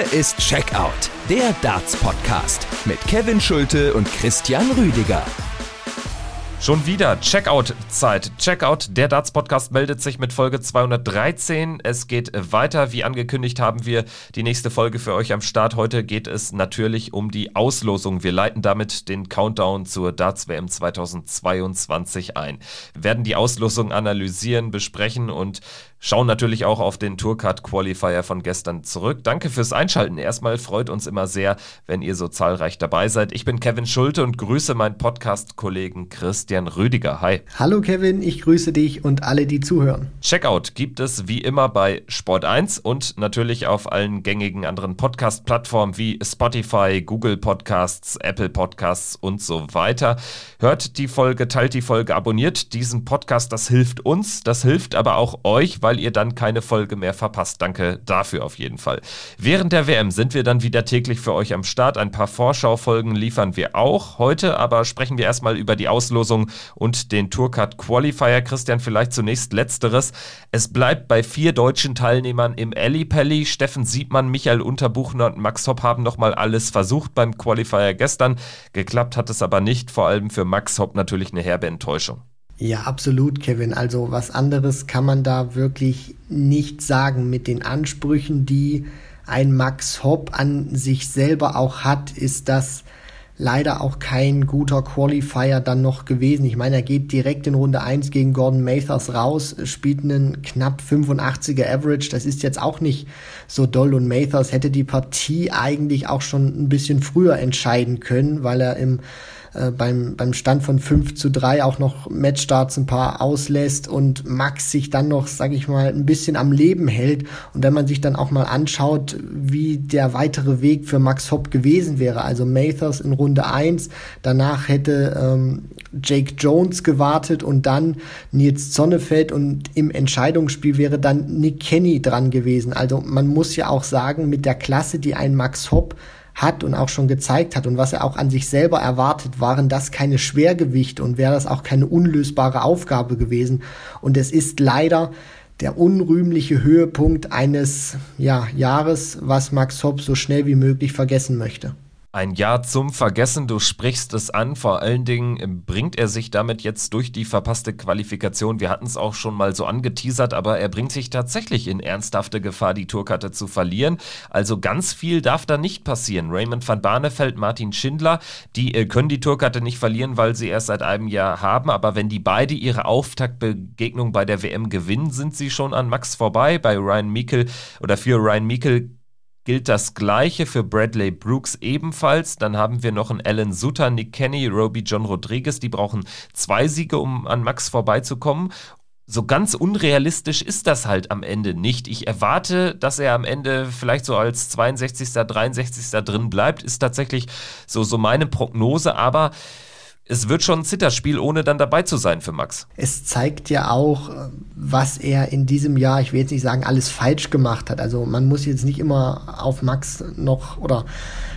Hier ist Checkout, der Darts-Podcast mit Kevin Schulte und Christian Rüdiger. Schon wieder Checkout-Zeit. Checkout, der Darts-Podcast meldet sich mit Folge 213. Es geht weiter. Wie angekündigt haben wir die nächste Folge für euch am Start. Heute geht es natürlich um die Auslosung. Wir leiten damit den Countdown zur Darts-WM 2022 ein. Wir werden die Auslosung analysieren, besprechen und schauen natürlich auch auf den Tourcard Qualifier von gestern zurück. Danke fürs Einschalten. Erstmal freut uns immer sehr, wenn ihr so zahlreich dabei seid. Ich bin Kevin Schulte und grüße meinen Podcast-Kollegen Christian Rüdiger. Hi. Hallo Kevin, ich grüße dich und alle, die zuhören. Checkout gibt es wie immer bei Sport 1 und natürlich auf allen gängigen anderen Podcast-Plattformen wie Spotify, Google Podcasts, Apple Podcasts und so weiter. Hört die Folge, teilt die Folge, abonniert diesen Podcast. Das hilft uns, das hilft aber auch euch, weil weil ihr dann keine Folge mehr verpasst. Danke dafür auf jeden Fall. Während der WM sind wir dann wieder täglich für euch am Start. Ein paar Vorschaufolgen liefern wir auch. Heute aber sprechen wir erstmal über die Auslosung und den Tourcard Qualifier. Christian, vielleicht zunächst letzteres. Es bleibt bei vier deutschen Teilnehmern im Ellipelli. Steffen Siebmann, Michael Unterbuchner und Max Hopp haben nochmal alles versucht beim Qualifier gestern. Geklappt hat es aber nicht. Vor allem für Max Hopp natürlich eine herbe Enttäuschung. Ja, absolut, Kevin. Also was anderes kann man da wirklich nicht sagen. Mit den Ansprüchen, die ein Max Hopp an sich selber auch hat, ist das leider auch kein guter Qualifier dann noch gewesen. Ich meine, er geht direkt in Runde 1 gegen Gordon Mathers raus, spielt einen knapp 85er Average. Das ist jetzt auch nicht so doll und Mathers hätte die Partie eigentlich auch schon ein bisschen früher entscheiden können, weil er im äh, beim, beim Stand von 5 zu 3 auch noch Matchstarts ein paar auslässt und Max sich dann noch, sag ich mal, ein bisschen am Leben hält. Und wenn man sich dann auch mal anschaut, wie der weitere Weg für Max Hopp gewesen wäre, also Mathers in Runde 1, danach hätte ähm, Jake Jones gewartet und dann Nils Zonnefeld und im Entscheidungsspiel wäre dann Nick Kenny dran gewesen. Also man muss ja auch sagen, mit der Klasse, die ein Max Hopp hat und auch schon gezeigt hat und was er auch an sich selber erwartet, waren das keine Schwergewichte und wäre das auch keine unlösbare Aufgabe gewesen. Und es ist leider der unrühmliche Höhepunkt eines ja, Jahres, was Max Hopp so schnell wie möglich vergessen möchte. Ein Jahr zum Vergessen, du sprichst es an. Vor allen Dingen bringt er sich damit jetzt durch die verpasste Qualifikation. Wir hatten es auch schon mal so angeteasert, aber er bringt sich tatsächlich in ernsthafte Gefahr, die Tourkarte zu verlieren. Also ganz viel darf da nicht passieren. Raymond van Barneveld, Martin Schindler, die äh, können die Tourkarte nicht verlieren, weil sie erst seit einem Jahr haben. Aber wenn die beide ihre Auftaktbegegnung bei der WM gewinnen, sind sie schon an Max vorbei. Bei Ryan Meikle oder für Ryan Meikle gilt das Gleiche für Bradley Brooks ebenfalls. Dann haben wir noch einen Alan Sutter, Nick Kenny, Roby John Rodriguez. Die brauchen zwei Siege, um an Max vorbeizukommen. So ganz unrealistisch ist das halt am Ende nicht. Ich erwarte, dass er am Ende vielleicht so als 62., 63. drin bleibt, ist tatsächlich so, so meine Prognose, aber es wird schon ein Zitterspiel, ohne dann dabei zu sein für Max. Es zeigt ja auch, was er in diesem Jahr, ich will jetzt nicht sagen, alles falsch gemacht hat. Also man muss jetzt nicht immer auf Max noch oder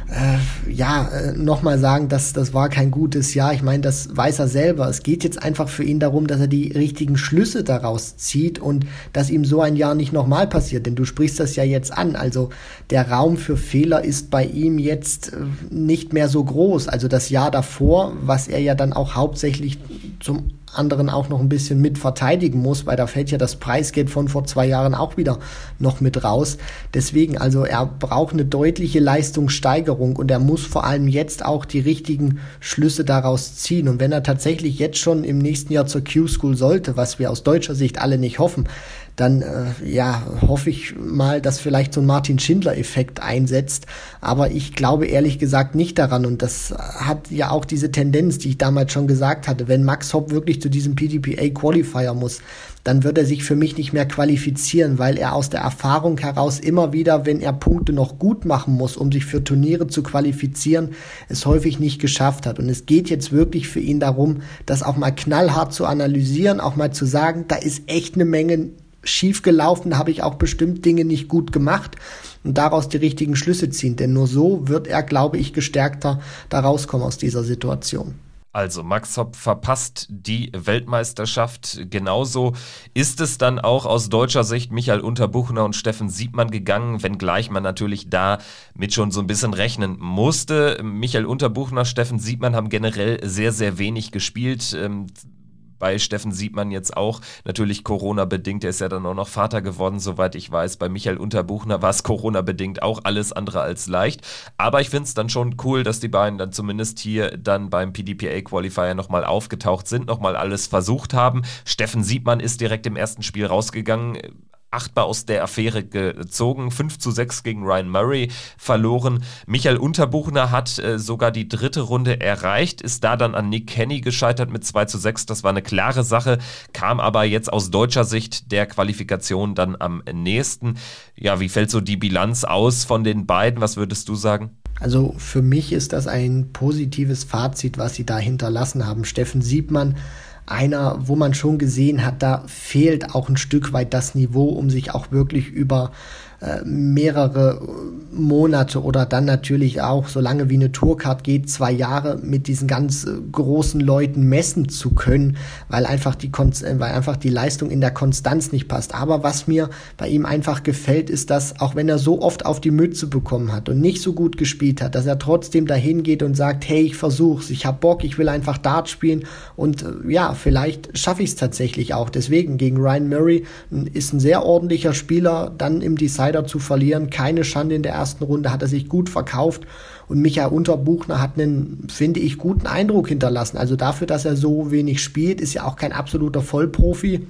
äh, ja, äh, nochmal sagen, dass das war kein gutes Jahr. Ich meine, das weiß er selber. Es geht jetzt einfach für ihn darum, dass er die richtigen Schlüsse daraus zieht und dass ihm so ein Jahr nicht nochmal passiert. Denn du sprichst das ja jetzt an. Also der Raum für Fehler ist bei ihm jetzt äh, nicht mehr so groß. Also das Jahr davor, was er ja dann auch hauptsächlich zum anderen auch noch ein bisschen mit verteidigen muss, weil da fällt ja das Preisgeld von vor zwei Jahren auch wieder noch mit raus. Deswegen, also er braucht eine deutliche Leistungssteigerung und er muss vor allem jetzt auch die richtigen Schlüsse daraus ziehen. Und wenn er tatsächlich jetzt schon im nächsten Jahr zur Q-School sollte, was wir aus deutscher Sicht alle nicht hoffen, dann äh, ja, hoffe ich mal, dass vielleicht so ein Martin Schindler-Effekt einsetzt. Aber ich glaube ehrlich gesagt nicht daran. Und das hat ja auch diese Tendenz, die ich damals schon gesagt hatte. Wenn Max Hopp wirklich zu diesem PDPA-Qualifier muss, dann wird er sich für mich nicht mehr qualifizieren, weil er aus der Erfahrung heraus immer wieder, wenn er Punkte noch gut machen muss, um sich für Turniere zu qualifizieren, es häufig nicht geschafft hat. Und es geht jetzt wirklich für ihn darum, das auch mal knallhart zu analysieren, auch mal zu sagen, da ist echt eine Menge schief gelaufen, habe ich auch bestimmt Dinge nicht gut gemacht und daraus die richtigen Schlüsse ziehen. Denn nur so wird er, glaube ich, gestärkter da rauskommen aus dieser Situation. Also Max Hopp verpasst die Weltmeisterschaft. Genauso ist es dann auch aus deutscher Sicht Michael Unterbuchner und Steffen Siebmann gegangen, wenngleich man natürlich da mit schon so ein bisschen rechnen musste. Michael Unterbuchner, Steffen Siebmann haben generell sehr, sehr wenig gespielt. Bei Steffen sieht man jetzt auch natürlich Corona-bedingt. Er ist ja dann auch noch Vater geworden, soweit ich weiß. Bei Michael Unterbuchner war es Corona-bedingt auch alles andere als leicht. Aber ich finde es dann schon cool, dass die beiden dann zumindest hier dann beim PDPA-Qualifier nochmal aufgetaucht sind, nochmal alles versucht haben. Steffen Siebmann ist direkt im ersten Spiel rausgegangen achtbar aus der Affäre gezogen. 5 zu 6 gegen Ryan Murray verloren. Michael Unterbuchner hat äh, sogar die dritte Runde erreicht, ist da dann an Nick Kenny gescheitert mit 2 zu 6. Das war eine klare Sache, kam aber jetzt aus deutscher Sicht der Qualifikation dann am nächsten. Ja, wie fällt so die Bilanz aus von den beiden? Was würdest du sagen? Also für mich ist das ein positives Fazit, was sie da hinterlassen haben. Steffen Siebmann einer, wo man schon gesehen hat, da fehlt auch ein Stück weit das Niveau, um sich auch wirklich über mehrere Monate oder dann natürlich auch, so lange wie eine Tourcard geht, zwei Jahre mit diesen ganz äh, großen Leuten messen zu können, weil einfach die Kon äh, weil einfach die Leistung in der Konstanz nicht passt. Aber was mir bei ihm einfach gefällt, ist, dass auch wenn er so oft auf die Mütze bekommen hat und nicht so gut gespielt hat, dass er trotzdem dahin geht und sagt, hey, ich versuch's, ich hab Bock, ich will einfach Dart spielen und ja, vielleicht schaffe ich es tatsächlich auch. Deswegen gegen Ryan Murray ist ein sehr ordentlicher Spieler, dann im Decider leider zu verlieren. Keine Schande in der ersten Runde, hat er sich gut verkauft. Und Michael Unterbuchner hat einen, finde ich, guten Eindruck hinterlassen. Also dafür, dass er so wenig spielt, ist ja auch kein absoluter Vollprofi.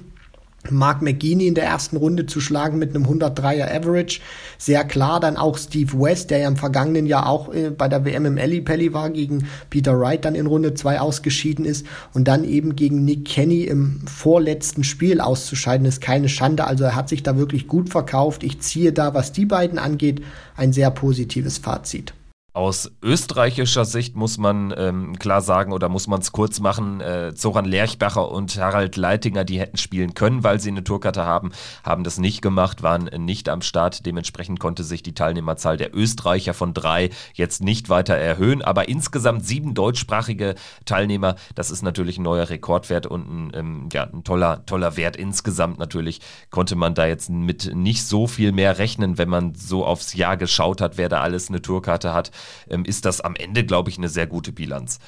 Mark McGeaney in der ersten Runde zu schlagen mit einem 103er Average. Sehr klar dann auch Steve West, der ja im vergangenen Jahr auch äh, bei der WM im Pelli war, gegen Peter Wright dann in Runde 2 ausgeschieden ist und dann eben gegen Nick Kenny im vorletzten Spiel auszuscheiden, ist keine Schande. Also er hat sich da wirklich gut verkauft. Ich ziehe da, was die beiden angeht, ein sehr positives Fazit. Aus österreichischer Sicht muss man ähm, klar sagen oder muss man es kurz machen, äh, Zoran Lerchbacher und Harald Leitinger, die hätten spielen können, weil sie eine Tourkarte haben, haben das nicht gemacht, waren nicht am Start. Dementsprechend konnte sich die Teilnehmerzahl der Österreicher von drei jetzt nicht weiter erhöhen. Aber insgesamt sieben deutschsprachige Teilnehmer, das ist natürlich ein neuer Rekordwert und ein, ähm, ja, ein toller, toller Wert insgesamt natürlich. Konnte man da jetzt mit nicht so viel mehr rechnen, wenn man so aufs Jahr geschaut hat, wer da alles eine Tourkarte hat ähm, ist das am Ende, glaube ich, eine sehr gute Bilanz.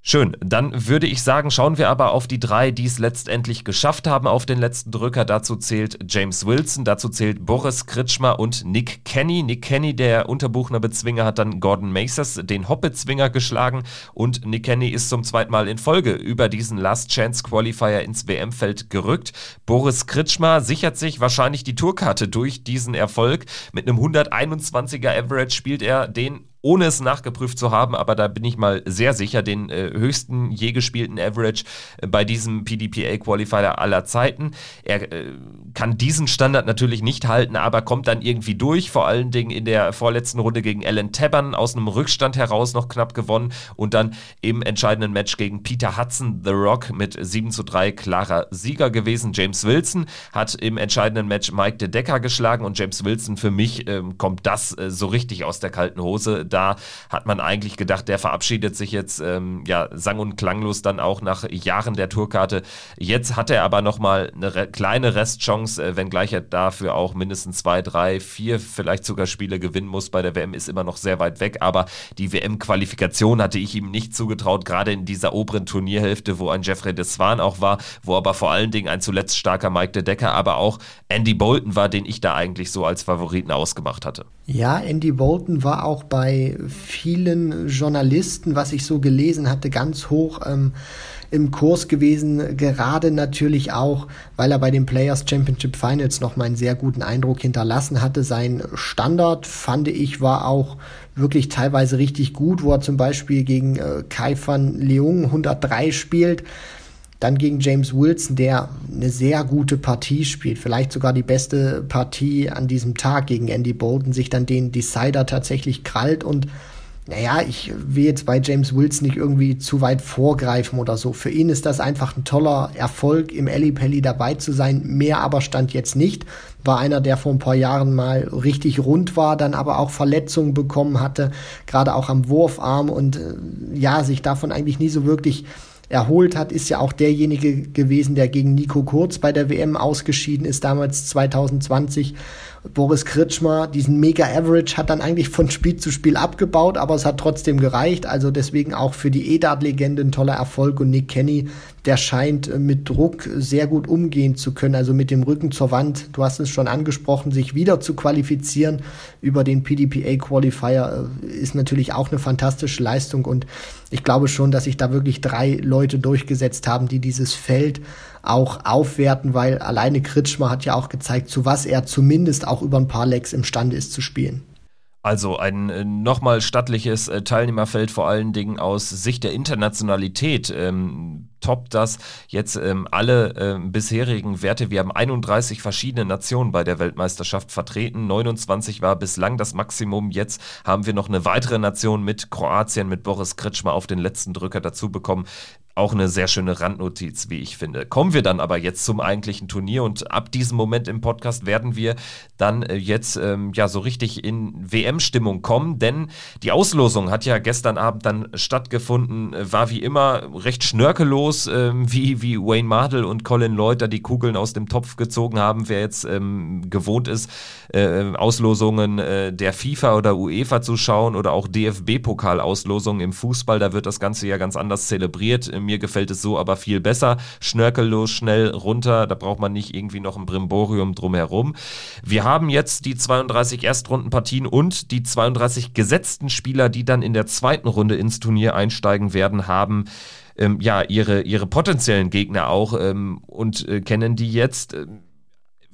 Schön, dann würde ich sagen, schauen wir aber auf die drei, die es letztendlich geschafft haben auf den letzten Drücker. Dazu zählt James Wilson, dazu zählt Boris Kritschmer und Nick Kenny. Nick Kenny, der Unterbuchner Bezwinger, hat dann Gordon Macers, den Hoppe-Zwinger, geschlagen und Nick Kenny ist zum zweiten Mal in Folge über diesen Last Chance Qualifier ins WM-Feld gerückt. Boris Kritschmer sichert sich wahrscheinlich die Tourkarte durch diesen Erfolg. Mit einem 121er Average spielt er den ohne es nachgeprüft zu haben, aber da bin ich mal sehr sicher, den äh, höchsten je gespielten Average äh, bei diesem PDPA-Qualifier aller Zeiten. Er äh, kann diesen Standard natürlich nicht halten, aber kommt dann irgendwie durch, vor allen Dingen in der vorletzten Runde gegen Alan Tabbern aus einem Rückstand heraus noch knapp gewonnen und dann im entscheidenden Match gegen Peter Hudson, The Rock, mit 7 zu 3 klarer Sieger gewesen. James Wilson hat im entscheidenden Match Mike De Decker geschlagen und James Wilson für mich ähm, kommt das äh, so richtig aus der kalten Hose da hat man eigentlich gedacht, der verabschiedet sich jetzt ähm, ja sang- und klanglos dann auch nach Jahren der Tourkarte. Jetzt hat er aber nochmal eine re kleine Restchance, äh, wenngleich er dafür auch mindestens zwei, drei, vier, vielleicht sogar Spiele gewinnen muss. Bei der WM ist immer noch sehr weit weg, aber die WM-Qualifikation hatte ich ihm nicht zugetraut, gerade in dieser oberen Turnierhälfte, wo ein Jeffrey de Swan auch war, wo aber vor allen Dingen ein zuletzt starker Mike de Decker, aber auch Andy Bolton war, den ich da eigentlich so als Favoriten ausgemacht hatte. Ja, Andy Bolton war auch bei vielen Journalisten, was ich so gelesen hatte, ganz hoch ähm, im Kurs gewesen. Gerade natürlich auch, weil er bei den Players Championship Finals noch mal einen sehr guten Eindruck hinterlassen hatte. Sein Standard, fand ich, war auch wirklich teilweise richtig gut, wo er zum Beispiel gegen äh, Kai van Leung 103 spielt. Dann gegen James Wilson, der eine sehr gute Partie spielt, vielleicht sogar die beste Partie an diesem Tag gegen Andy Bolton, sich dann den Decider tatsächlich krallt und naja, ich will jetzt bei James Wilson nicht irgendwie zu weit vorgreifen oder so. Für ihn ist das einfach ein toller Erfolg, im Ellie Pelli dabei zu sein. Mehr aber stand jetzt nicht. War einer, der vor ein paar Jahren mal richtig rund war, dann aber auch Verletzungen bekommen hatte, gerade auch am Wurfarm und äh, ja, sich davon eigentlich nie so wirklich erholt hat, ist ja auch derjenige gewesen, der gegen Nico Kurz bei der WM ausgeschieden ist, damals 2020. Boris Kritschmer, diesen Mega-Average hat dann eigentlich von Spiel zu Spiel abgebaut, aber es hat trotzdem gereicht. Also deswegen auch für die E-Dart-Legende ein toller Erfolg. Und Nick Kenny, der scheint äh, mit Druck sehr gut umgehen zu können, also mit dem Rücken zur Wand. Du hast es schon angesprochen, sich wieder zu qualifizieren über den PDPA-Qualifier äh, ist natürlich auch eine fantastische Leistung. Und ich glaube schon, dass sich da wirklich drei Leute durchgesetzt haben, die dieses Feld auch aufwerten, weil alleine Kritschmer hat ja auch gezeigt, zu was er zumindest auch über ein paar Lecks imstande ist zu spielen. Also ein äh, nochmal stattliches äh, Teilnehmerfeld, vor allen Dingen aus Sicht der Internationalität. Ähm, toppt das jetzt ähm, alle äh, bisherigen Werte. Wir haben 31 verschiedene Nationen bei der Weltmeisterschaft vertreten. 29 war bislang das Maximum. Jetzt haben wir noch eine weitere Nation mit Kroatien, mit Boris Kritschmer auf den letzten Drücker dazu bekommen auch eine sehr schöne Randnotiz, wie ich finde. Kommen wir dann aber jetzt zum eigentlichen Turnier und ab diesem Moment im Podcast werden wir dann äh, jetzt ähm, ja so richtig in WM-Stimmung kommen, denn die Auslosung hat ja gestern Abend dann stattgefunden, äh, war wie immer recht schnörkellos, äh, wie, wie Wayne Mardell und Colin Lloyd die Kugeln aus dem Topf gezogen haben, wer jetzt ähm, gewohnt ist, äh, Auslosungen äh, der FIFA oder UEFA zu schauen oder auch DFB-Pokal-Auslosungen im Fußball, da wird das Ganze ja ganz anders zelebriert mir gefällt es so aber viel besser. Schnörkellos, schnell runter, da braucht man nicht irgendwie noch ein Brimborium drumherum. Wir haben jetzt die 32 Erstrundenpartien und die 32 gesetzten Spieler, die dann in der zweiten Runde ins Turnier einsteigen werden, haben ähm, ja ihre, ihre potenziellen Gegner auch ähm, und äh, kennen die jetzt. Äh,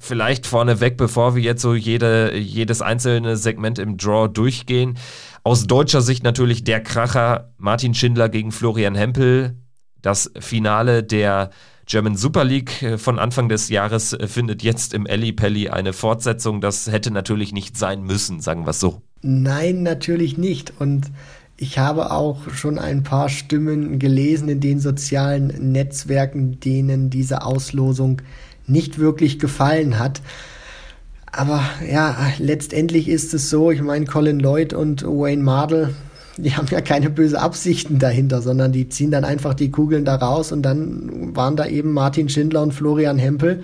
vielleicht vorneweg, bevor wir jetzt so jede, jedes einzelne Segment im Draw durchgehen. Aus deutscher Sicht natürlich der Kracher Martin Schindler gegen Florian Hempel. Das Finale der German Super League äh, von Anfang des Jahres äh, findet jetzt im Elli Pelli eine Fortsetzung. Das hätte natürlich nicht sein müssen, sagen wir es so. Nein, natürlich nicht. Und ich habe auch schon ein paar Stimmen gelesen in den sozialen Netzwerken, denen diese Auslosung nicht wirklich gefallen hat. Aber ja, letztendlich ist es so, ich meine, Colin Lloyd und Wayne Mardell die haben ja keine böse Absichten dahinter, sondern die ziehen dann einfach die Kugeln da raus und dann waren da eben Martin Schindler und Florian Hempel,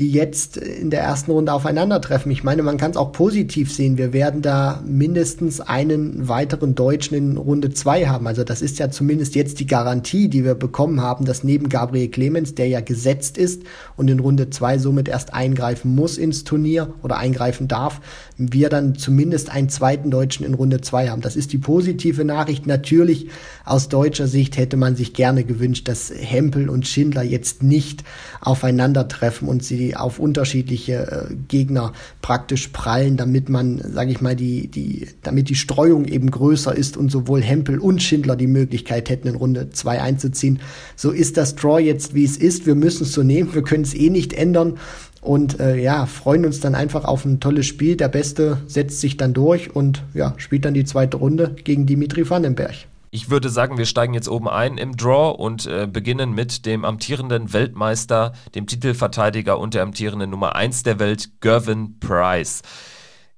die jetzt in der ersten Runde aufeinandertreffen. Ich meine, man kann es auch positiv sehen. Wir werden da mindestens einen weiteren Deutschen in Runde zwei haben. Also das ist ja zumindest jetzt die Garantie, die wir bekommen haben, dass neben Gabriel Clemens, der ja gesetzt ist und in Runde zwei somit erst eingreifen muss ins Turnier oder eingreifen darf, wir dann zumindest einen zweiten Deutschen in Runde zwei haben. Das ist die positive Nachricht. Natürlich aus deutscher Sicht hätte man sich gerne gewünscht, dass Hempel und Schindler jetzt nicht aufeinandertreffen und sie auf unterschiedliche äh, Gegner praktisch prallen, damit man, sage ich mal, die, die, damit die Streuung eben größer ist und sowohl Hempel und Schindler die Möglichkeit hätten, in Runde 2 einzuziehen. So ist das Draw jetzt, wie es ist. Wir müssen es so nehmen. Wir können es eh nicht ändern. Und äh, ja, freuen uns dann einfach auf ein tolles Spiel. Der Beste setzt sich dann durch und ja, spielt dann die zweite Runde gegen Dimitri Vandenberg. Ich würde sagen, wir steigen jetzt oben ein im Draw und äh, beginnen mit dem amtierenden Weltmeister, dem Titelverteidiger und der amtierenden Nummer 1 der Welt, Gervin Price.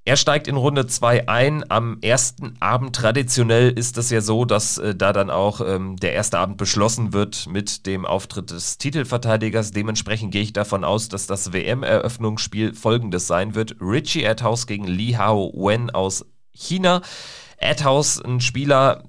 Er steigt in Runde 2 ein. Am ersten Abend traditionell ist es ja so, dass äh, da dann auch ähm, der erste Abend beschlossen wird mit dem Auftritt des Titelverteidigers. Dementsprechend gehe ich davon aus, dass das WM-Eröffnungsspiel folgendes sein wird. Richie Adhouse gegen Li Hao Wen aus China. Adhouse, ein Spieler,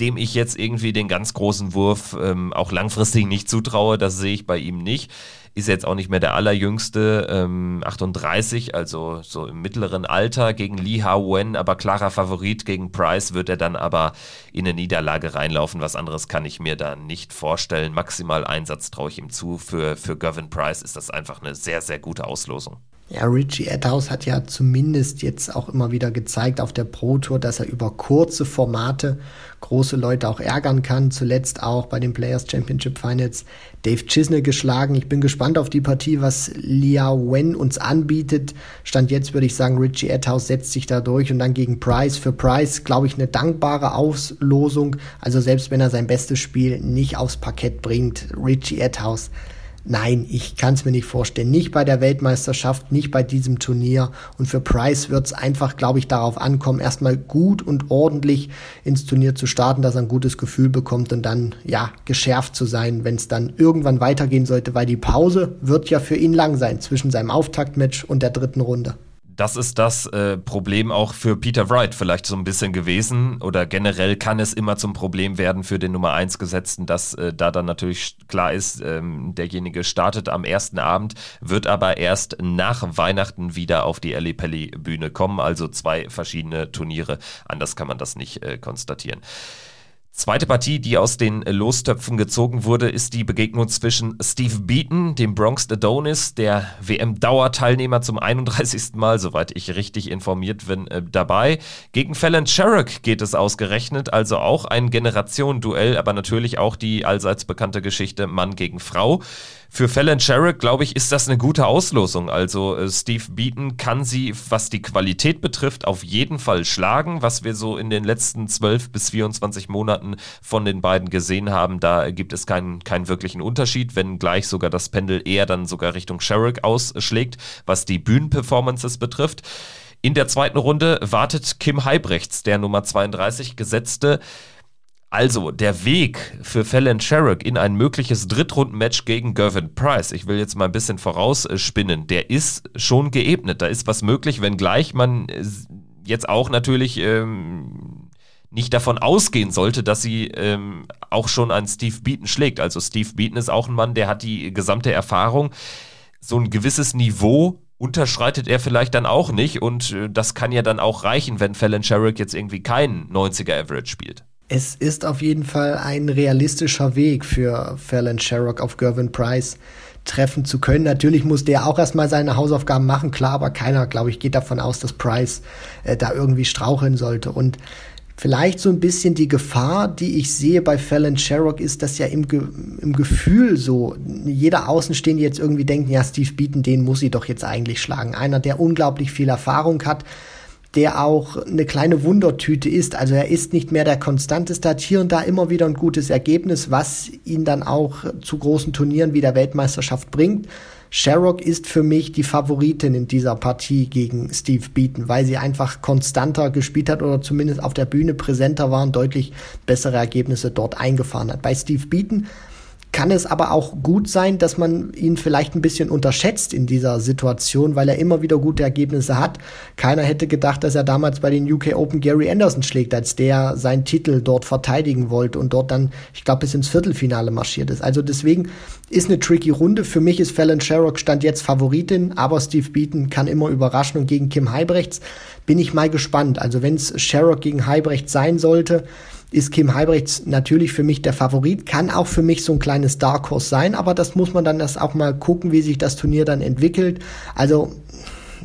dem ich jetzt irgendwie den ganz großen Wurf ähm, auch langfristig nicht zutraue. Das sehe ich bei ihm nicht. Ist jetzt auch nicht mehr der allerjüngste, ähm, 38, also so im mittleren Alter gegen Li Hao-Wen, aber klarer Favorit gegen Price wird er dann aber in eine Niederlage reinlaufen. Was anderes kann ich mir da nicht vorstellen. Maximal Einsatz traue ich ihm zu. Für, für Gavin Price ist das einfach eine sehr, sehr gute Auslosung. Ja, Richie Edhouse hat ja zumindest jetzt auch immer wieder gezeigt auf der Pro Tour, dass er über kurze Formate große Leute auch ärgern kann. Zuletzt auch bei den Players Championship Finals Dave Chisney geschlagen. Ich bin gespannt auf die Partie, was Liao Wen uns anbietet. Stand jetzt würde ich sagen, Richie Edhouse setzt sich da durch und dann gegen Price. Für Price, glaube ich, eine dankbare Auslosung. Also selbst wenn er sein bestes Spiel nicht aufs Parkett bringt, Richie Edhouse Nein, ich kann es mir nicht vorstellen. Nicht bei der Weltmeisterschaft, nicht bei diesem Turnier. Und für Price wird es einfach, glaube ich, darauf ankommen, erstmal gut und ordentlich ins Turnier zu starten, dass er ein gutes Gefühl bekommt und dann, ja, geschärft zu sein, wenn es dann irgendwann weitergehen sollte, weil die Pause wird ja für ihn lang sein zwischen seinem Auftaktmatch und der dritten Runde das ist das äh, Problem auch für Peter Wright vielleicht so ein bisschen gewesen oder generell kann es immer zum Problem werden für den Nummer 1 Gesetzten, dass äh, da dann natürlich klar ist, ähm, derjenige startet am ersten Abend, wird aber erst nach Weihnachten wieder auf die Ellie Pelli Bühne kommen, also zwei verschiedene Turniere. Anders kann man das nicht äh, konstatieren. Zweite Partie, die aus den Lostöpfen gezogen wurde, ist die Begegnung zwischen Steve Beaton, dem Bronx Adonis, der WM-Dauerteilnehmer zum 31. Mal, soweit ich richtig informiert bin, äh, dabei. Gegen Fallon Sherrock geht es ausgerechnet, also auch ein Generationenduell, aber natürlich auch die allseits bekannte Geschichte Mann gegen Frau. Für Fallon Sherrick, glaube ich, ist das eine gute Auslosung. Also äh, Steve Beaton kann sie, was die Qualität betrifft, auf jeden Fall schlagen. Was wir so in den letzten 12 bis 24 Monaten von den beiden gesehen haben, da gibt es keinen, keinen wirklichen Unterschied, wenn gleich sogar das Pendel eher dann sogar Richtung Sherrick ausschlägt, was die Bühnenperformances betrifft. In der zweiten Runde wartet Kim Heibrechts, der Nummer 32 gesetzte also, der Weg für Fallon Sherrick in ein mögliches Drittrundenmatch gegen Gervin Price, ich will jetzt mal ein bisschen vorausspinnen, der ist schon geebnet. Da ist was möglich, wenngleich man jetzt auch natürlich ähm, nicht davon ausgehen sollte, dass sie ähm, auch schon an Steve Beaton schlägt. Also Steve Beaton ist auch ein Mann, der hat die gesamte Erfahrung. So ein gewisses Niveau unterschreitet er vielleicht dann auch nicht und äh, das kann ja dann auch reichen, wenn Fallon Sherrick jetzt irgendwie keinen 90er Average spielt. Es ist auf jeden Fall ein realistischer Weg für Fallon Sherrock auf Gervin Price treffen zu können. Natürlich muss der auch erstmal seine Hausaufgaben machen, klar, aber keiner, glaube ich, geht davon aus, dass Price äh, da irgendwie straucheln sollte. Und vielleicht so ein bisschen die Gefahr, die ich sehe bei Fallon Sherrock, ist, dass ja im, Ge im Gefühl so jeder Außenstehende jetzt irgendwie denkt, ja, Steve Beaton, den muss sie doch jetzt eigentlich schlagen. Einer, der unglaublich viel Erfahrung hat, der auch eine kleine Wundertüte ist. Also er ist nicht mehr der konstanteste, hat hier und da immer wieder ein gutes Ergebnis, was ihn dann auch zu großen Turnieren wie der Weltmeisterschaft bringt. Sherrock ist für mich die Favoritin in dieser Partie gegen Steve Beaton, weil sie einfach konstanter gespielt hat oder zumindest auf der Bühne präsenter war und deutlich bessere Ergebnisse dort eingefahren hat. Bei Steve Beaton kann es aber auch gut sein, dass man ihn vielleicht ein bisschen unterschätzt in dieser Situation, weil er immer wieder gute Ergebnisse hat. Keiner hätte gedacht, dass er damals bei den UK Open Gary Anderson schlägt, als der seinen Titel dort verteidigen wollte und dort dann, ich glaube, bis ins Viertelfinale marschiert ist. Also deswegen ist eine tricky Runde. Für mich ist Fallon Sherrock stand jetzt Favoritin, aber Steve Beaton kann immer überraschen und gegen Kim Heibrechts bin ich mal gespannt. Also wenn es Sherrock gegen Heibrechts sein sollte, ist Kim Heibrechts natürlich für mich der Favorit, kann auch für mich so ein kleines Dark Horse sein, aber das muss man dann das auch mal gucken, wie sich das Turnier dann entwickelt. Also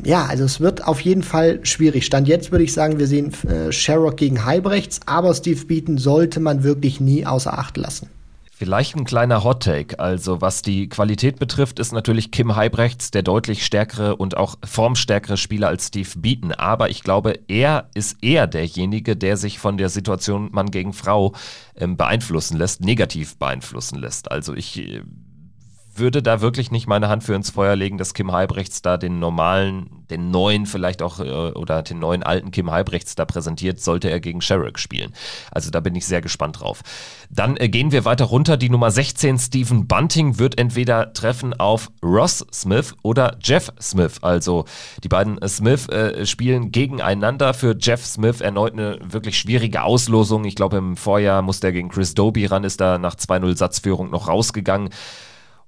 ja, also es wird auf jeden Fall schwierig. Stand jetzt würde ich sagen, wir sehen äh, Sherrock gegen Heibrechts, aber Steve Beaton sollte man wirklich nie außer Acht lassen. Vielleicht ein kleiner Hot Take. Also was die Qualität betrifft, ist natürlich Kim Heibrechts der deutlich stärkere und auch formstärkere Spieler als Steve Beaton. Aber ich glaube, er ist eher derjenige, der sich von der Situation Mann gegen Frau ähm, beeinflussen lässt, negativ beeinflussen lässt. Also ich äh, würde da wirklich nicht meine Hand für ins Feuer legen, dass Kim Halbrechts da den normalen, den neuen vielleicht auch äh, oder den neuen alten Kim Halbrechts da präsentiert, sollte er gegen Sherrick spielen. Also da bin ich sehr gespannt drauf. Dann äh, gehen wir weiter runter. Die Nummer 16, Stephen Bunting, wird entweder treffen auf Ross Smith oder Jeff Smith. Also die beiden äh, Smith äh, spielen gegeneinander. Für Jeff Smith erneut eine wirklich schwierige Auslosung. Ich glaube, im Vorjahr musste er gegen Chris Doby ran, ist da nach 2-0 Satzführung noch rausgegangen.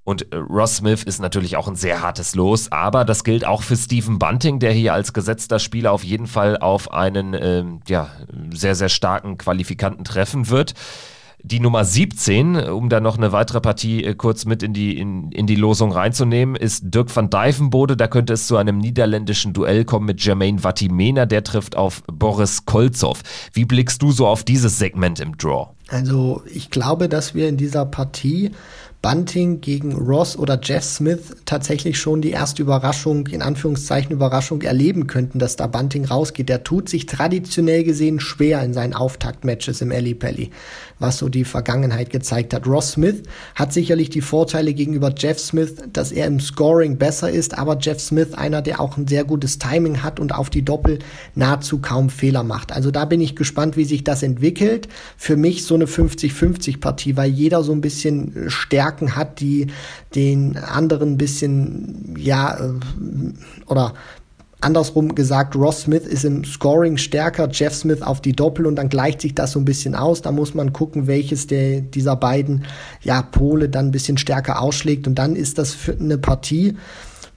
Und äh, Ross Smith ist natürlich auch ein sehr hartes Los, aber das gilt auch für Stephen Bunting, der hier als gesetzter Spieler auf jeden Fall auf einen ähm, ja, sehr, sehr starken Qualifikanten treffen wird. Die Nummer 17, um da noch eine weitere Partie äh, kurz mit in die, in, in die Losung reinzunehmen, ist Dirk van Dijvenbode. Da könnte es zu einem niederländischen Duell kommen mit Jermaine Vatimena. Der trifft auf Boris Kolzow. Wie blickst du so auf dieses Segment im Draw? Also ich glaube, dass wir in dieser Partie Bunting gegen Ross oder Jeff Smith tatsächlich schon die erste Überraschung, in Anführungszeichen Überraschung, erleben könnten, dass da Bunting rausgeht. Der tut sich traditionell gesehen schwer in seinen Auftaktmatches im Alley Pally, was so die Vergangenheit gezeigt hat. Ross Smith hat sicherlich die Vorteile gegenüber Jeff Smith, dass er im Scoring besser ist, aber Jeff Smith einer, der auch ein sehr gutes Timing hat und auf die Doppel nahezu kaum Fehler macht. Also da bin ich gespannt, wie sich das entwickelt. Für mich so eine 50-50 Partie, weil jeder so ein bisschen stärker Stärken hat, die den anderen ein bisschen, ja, äh, oder andersrum gesagt, Ross Smith ist im Scoring stärker, Jeff Smith auf die Doppel und dann gleicht sich das so ein bisschen aus. Da muss man gucken, welches der, dieser beiden ja, Pole dann ein bisschen stärker ausschlägt und dann ist das für eine Partie,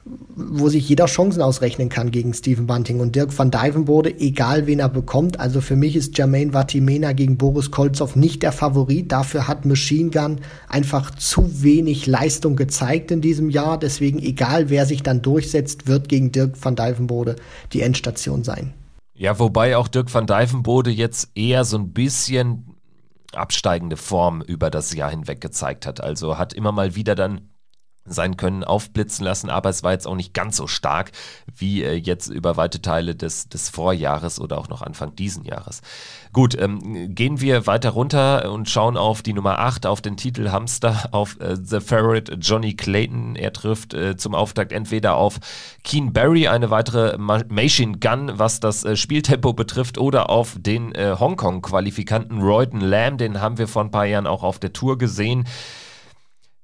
wo sich jeder Chancen ausrechnen kann gegen Stephen Bunting und Dirk van Dijvenbode, egal wen er bekommt. Also für mich ist Jermaine Vatimena gegen Boris Kolzow nicht der Favorit. Dafür hat Machine Gun einfach zu wenig Leistung gezeigt in diesem Jahr. Deswegen, egal wer sich dann durchsetzt, wird gegen Dirk van Dijvenbode die Endstation sein. Ja, wobei auch Dirk van Dijvenbode jetzt eher so ein bisschen absteigende Form über das Jahr hinweg gezeigt hat. Also hat immer mal wieder dann sein Können aufblitzen lassen, aber es war jetzt auch nicht ganz so stark wie äh, jetzt über weite Teile des, des Vorjahres oder auch noch Anfang diesen Jahres. Gut, ähm, gehen wir weiter runter und schauen auf die Nummer 8, auf den Titel Hamster, auf äh, The Ferret Johnny Clayton. Er trifft äh, zum Auftakt entweder auf Keen Barry, eine weitere Machine Gun, was das äh, Spieltempo betrifft, oder auf den äh, Hongkong-Qualifikanten Royden Lamb, den haben wir vor ein paar Jahren auch auf der Tour gesehen.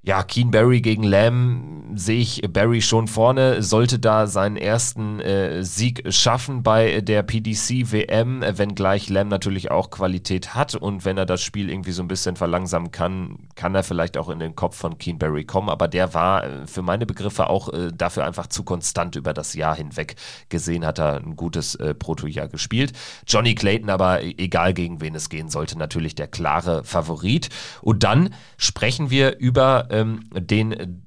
Ja, Keen Barry gegen Lamb sehe ich Barry schon vorne, sollte da seinen ersten äh, Sieg schaffen bei der PDC WM, wenngleich Lamb natürlich auch Qualität hat und wenn er das Spiel irgendwie so ein bisschen verlangsamen kann, kann er vielleicht auch in den Kopf von Keen Barry kommen, aber der war äh, für meine Begriffe auch äh, dafür einfach zu konstant über das Jahr hinweg gesehen, hat er ein gutes äh, Protojahr gespielt. Johnny Clayton aber, e-, egal gegen wen es gehen sollte, natürlich der klare Favorit. Und dann sprechen wir über ähm, den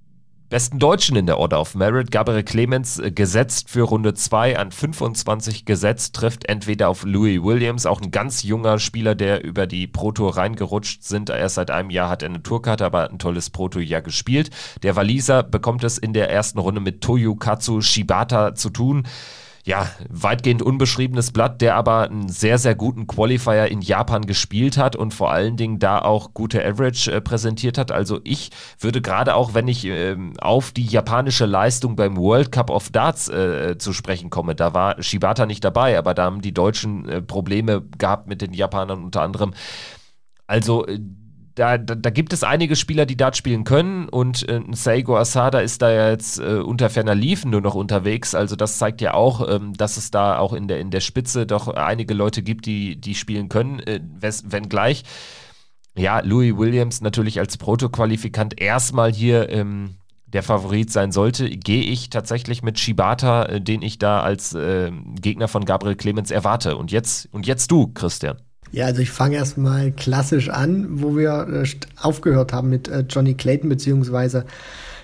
besten Deutschen in der Order of Merit. Gabriel Clemens äh, gesetzt für Runde 2 an 25 gesetzt, trifft entweder auf Louis Williams, auch ein ganz junger Spieler, der über die Pro Tour reingerutscht sind. Erst seit einem Jahr hat er eine Tourkarte, aber hat ein tolles Pro Tour Jahr gespielt. Der Waliser bekommt es in der ersten Runde mit Toyokatsu Shibata zu tun ja, weitgehend unbeschriebenes Blatt, der aber einen sehr, sehr guten Qualifier in Japan gespielt hat und vor allen Dingen da auch gute Average äh, präsentiert hat. Also ich würde gerade auch, wenn ich äh, auf die japanische Leistung beim World Cup of Darts äh, zu sprechen komme, da war Shibata nicht dabei, aber da haben die Deutschen äh, Probleme gehabt mit den Japanern unter anderem. Also äh, da, da, da, gibt es einige Spieler, die Dart spielen können und äh, Seigo Asada ist da ja jetzt äh, unter ferner Liefen nur noch unterwegs. Also das zeigt ja auch, ähm, dass es da auch in der, in der Spitze doch einige Leute gibt, die, die spielen können, äh, wenngleich. Ja, Louis Williams natürlich als Protoqualifikant erstmal hier ähm, der Favorit sein sollte, gehe ich tatsächlich mit Shibata, äh, den ich da als äh, Gegner von Gabriel Clemens erwarte. Und jetzt, und jetzt du, Christian. Ja, also ich fange erstmal klassisch an, wo wir äh, aufgehört haben mit äh, Johnny Clayton, beziehungsweise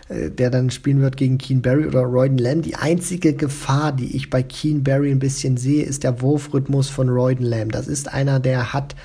äh, der dann spielen wird gegen Keen Barry oder Royden Lamb. Die einzige Gefahr, die ich bei Keen Barry ein bisschen sehe, ist der Wurfrhythmus von Royden Lamb. Das ist einer, der hat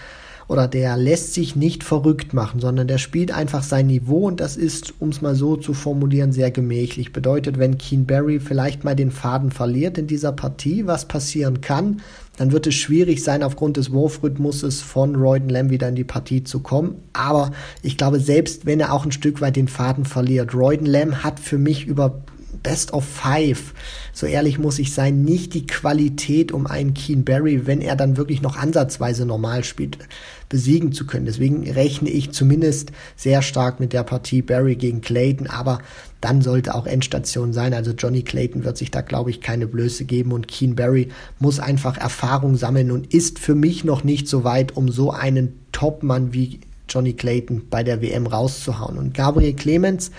oder der lässt sich nicht verrückt machen, sondern der spielt einfach sein Niveau und das ist, um es mal so zu formulieren, sehr gemächlich. Bedeutet, wenn Keen Barry vielleicht mal den Faden verliert in dieser Partie, was passieren kann, dann wird es schwierig sein, aufgrund des Wurfrhythmuses von Royden Lamb wieder in die Partie zu kommen. Aber ich glaube, selbst wenn er auch ein Stück weit den Faden verliert, Royden Lamb hat für mich über Best of Five, so ehrlich muss ich sein, nicht die Qualität, um einen Keen Barry, wenn er dann wirklich noch ansatzweise normal spielt, besiegen zu können. Deswegen rechne ich zumindest sehr stark mit der Partie Barry gegen Clayton, aber dann sollte auch Endstation sein. Also Johnny Clayton wird sich da, glaube ich, keine Blöße geben und Keen Barry muss einfach Erfahrung sammeln und ist für mich noch nicht so weit, um so einen Topmann wie Johnny Clayton bei der WM rauszuhauen. Und Gabriel Clemens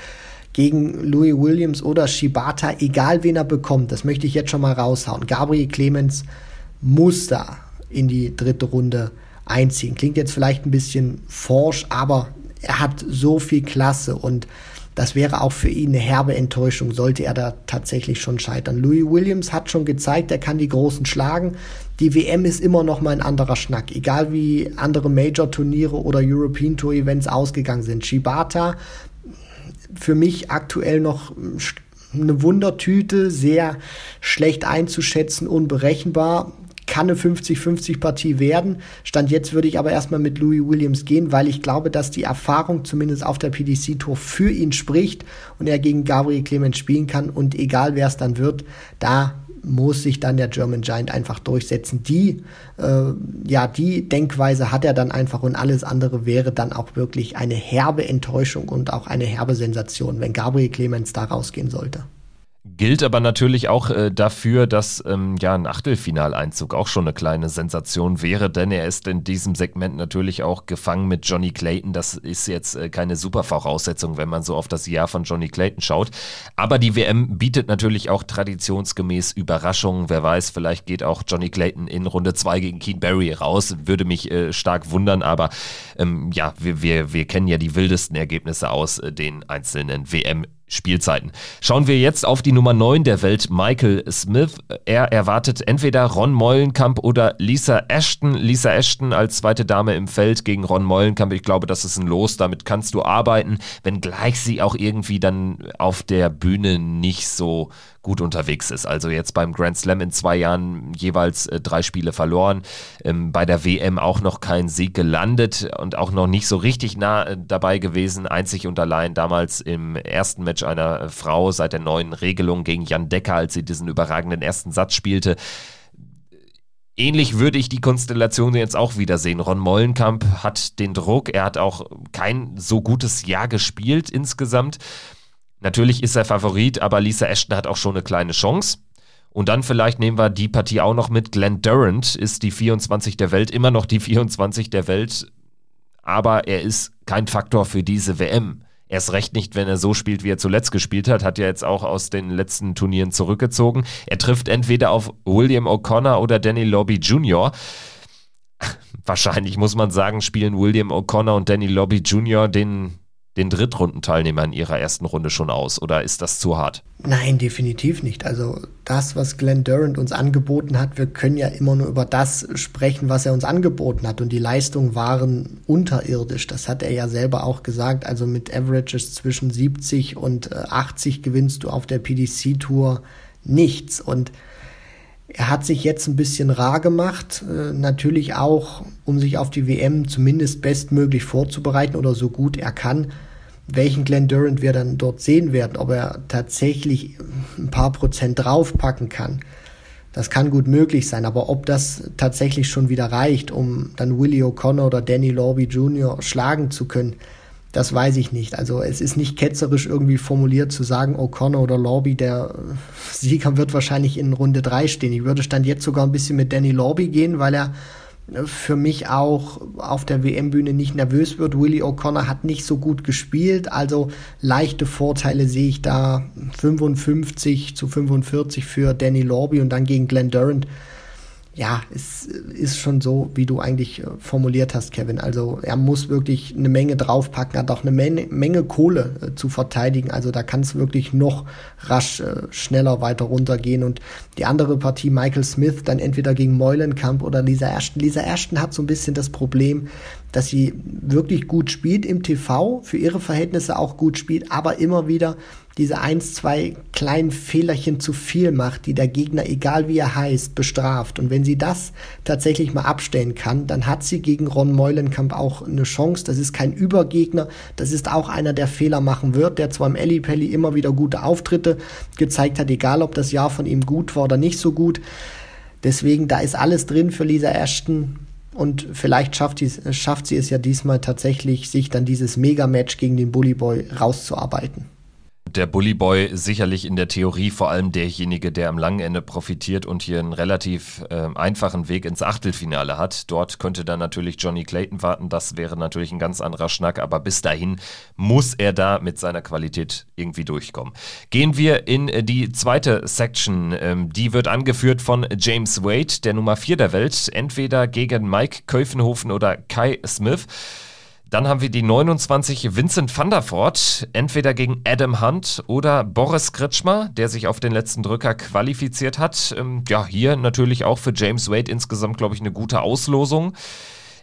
gegen Louis Williams oder Shibata, egal wen er bekommt, das möchte ich jetzt schon mal raushauen. Gabriel Clemens muss da in die dritte Runde einziehen. Klingt jetzt vielleicht ein bisschen forsch, aber er hat so viel Klasse und das wäre auch für ihn eine herbe Enttäuschung, sollte er da tatsächlich schon scheitern. Louis Williams hat schon gezeigt, er kann die Großen schlagen. Die WM ist immer noch mal ein anderer Schnack, egal wie andere Major-Turniere oder European Tour-Events ausgegangen sind. Shibata für mich aktuell noch eine Wundertüte, sehr schlecht einzuschätzen, unberechenbar. Kann eine 50-50-Partie werden. Stand jetzt würde ich aber erstmal mit Louis Williams gehen, weil ich glaube, dass die Erfahrung zumindest auf der PDC-Tour für ihn spricht und er gegen Gabriel Clemens spielen kann. Und egal wer es dann wird, da muss sich dann der German Giant einfach durchsetzen. Die, äh, ja, die Denkweise hat er dann einfach und alles andere wäre dann auch wirklich eine herbe Enttäuschung und auch eine herbe Sensation, wenn Gabriel Clemens da rausgehen sollte. Gilt aber natürlich auch äh, dafür, dass ähm, ja ein Achtelfinaleinzug auch schon eine kleine Sensation wäre, denn er ist in diesem Segment natürlich auch gefangen mit Johnny Clayton. Das ist jetzt äh, keine super Voraussetzung, wenn man so auf das Jahr von Johnny Clayton schaut. Aber die WM bietet natürlich auch traditionsgemäß Überraschungen. Wer weiß, vielleicht geht auch Johnny Clayton in Runde 2 gegen Keen Barry raus. Würde mich äh, stark wundern, aber ähm, ja, wir, wir, wir kennen ja die wildesten Ergebnisse aus äh, den einzelnen WM Spielzeiten. Schauen wir jetzt auf die Nummer 9 der Welt, Michael Smith. Er erwartet entweder Ron Mollenkamp oder Lisa Ashton. Lisa Ashton als zweite Dame im Feld gegen Ron Mollenkamp. Ich glaube, das ist ein Los, damit kannst du arbeiten, wenngleich sie auch irgendwie dann auf der Bühne nicht so gut unterwegs ist. Also jetzt beim Grand Slam in zwei Jahren jeweils äh, drei Spiele verloren, ähm, bei der WM auch noch kein Sieg gelandet und auch noch nicht so richtig nah äh, dabei gewesen, einzig und allein damals im ersten Match einer äh, Frau seit der neuen Regelung gegen Jan Decker, als sie diesen überragenden ersten Satz spielte. Ähnlich würde ich die Konstellation jetzt auch wiedersehen. Ron Mollenkamp hat den Druck, er hat auch kein so gutes Jahr gespielt insgesamt. Natürlich ist er Favorit, aber Lisa Ashton hat auch schon eine kleine Chance. Und dann vielleicht nehmen wir die Partie auch noch mit. Glenn Durant ist die 24 der Welt, immer noch die 24 der Welt, aber er ist kein Faktor für diese WM. Erst recht nicht, wenn er so spielt, wie er zuletzt gespielt hat, hat er jetzt auch aus den letzten Turnieren zurückgezogen. Er trifft entweder auf William O'Connor oder Danny Lobby Jr. Wahrscheinlich muss man sagen, spielen William O'Connor und Danny Lobby Jr. den den Drittrundenteilnehmer in ihrer ersten Runde schon aus oder ist das zu hart? Nein, definitiv nicht. Also das, was Glenn Durant uns angeboten hat, wir können ja immer nur über das sprechen, was er uns angeboten hat und die Leistungen waren unterirdisch. Das hat er ja selber auch gesagt. Also mit Averages zwischen 70 und 80 äh, gewinnst du auf der PDC Tour nichts und er hat sich jetzt ein bisschen rar gemacht, äh, natürlich auch, um sich auf die WM zumindest bestmöglich vorzubereiten oder so gut er kann. Welchen Glenn Durant wir dann dort sehen werden, ob er tatsächlich ein paar Prozent draufpacken kann, das kann gut möglich sein. Aber ob das tatsächlich schon wieder reicht, um dann Willie O'Connor oder Danny Lorby Jr. schlagen zu können, das weiß ich nicht. Also es ist nicht ketzerisch irgendwie formuliert zu sagen, O'Connor oder Lorby, der Sieger wird wahrscheinlich in Runde 3 stehen. Ich würde stand jetzt sogar ein bisschen mit Danny Lorby gehen, weil er für mich auch auf der WM-Bühne nicht nervös wird. Willie O'Connor hat nicht so gut gespielt, also leichte Vorteile sehe ich da 55 zu 45 für Danny Lorby und dann gegen Glenn Durant ja, es ist schon so, wie du eigentlich äh, formuliert hast, Kevin. Also er muss wirklich eine Menge draufpacken, hat auch eine Menge, Menge Kohle äh, zu verteidigen. Also da kann es wirklich noch rasch äh, schneller weiter runtergehen. Und die andere Partie, Michael Smith, dann entweder gegen Meulenkamp oder Lisa Ashton. Lisa Ashton hat so ein bisschen das Problem, dass sie wirklich gut spielt im TV, für ihre Verhältnisse auch gut spielt, aber immer wieder diese eins, zwei kleinen Fehlerchen zu viel macht, die der Gegner, egal wie er heißt, bestraft. Und wenn sie das tatsächlich mal abstellen kann, dann hat sie gegen Ron Meulenkamp auch eine Chance. Das ist kein Übergegner. Das ist auch einer, der Fehler machen wird, der zwar im Ellipelli immer wieder gute Auftritte gezeigt hat, egal ob das Jahr von ihm gut war oder nicht so gut. Deswegen, da ist alles drin für Lisa Ashton. Und vielleicht schafft, die, schafft sie es ja diesmal tatsächlich, sich dann dieses Mega-Match gegen den Bully Boy rauszuarbeiten. Der Bully Boy sicherlich in der Theorie vor allem derjenige, der am langen Ende profitiert und hier einen relativ äh, einfachen Weg ins Achtelfinale hat. Dort könnte dann natürlich Johnny Clayton warten. Das wäre natürlich ein ganz anderer Schnack, aber bis dahin muss er da mit seiner Qualität irgendwie durchkommen. Gehen wir in die zweite Section. Ähm, die wird angeführt von James Wade, der Nummer 4 der Welt, entweder gegen Mike Köfenhofen oder Kai Smith. Dann haben wir die 29 Vincent van der Voort, entweder gegen Adam Hunt oder Boris Kritschmer, der sich auf den letzten Drücker qualifiziert hat. Ähm, ja, hier natürlich auch für James Wade insgesamt, glaube ich, eine gute Auslosung.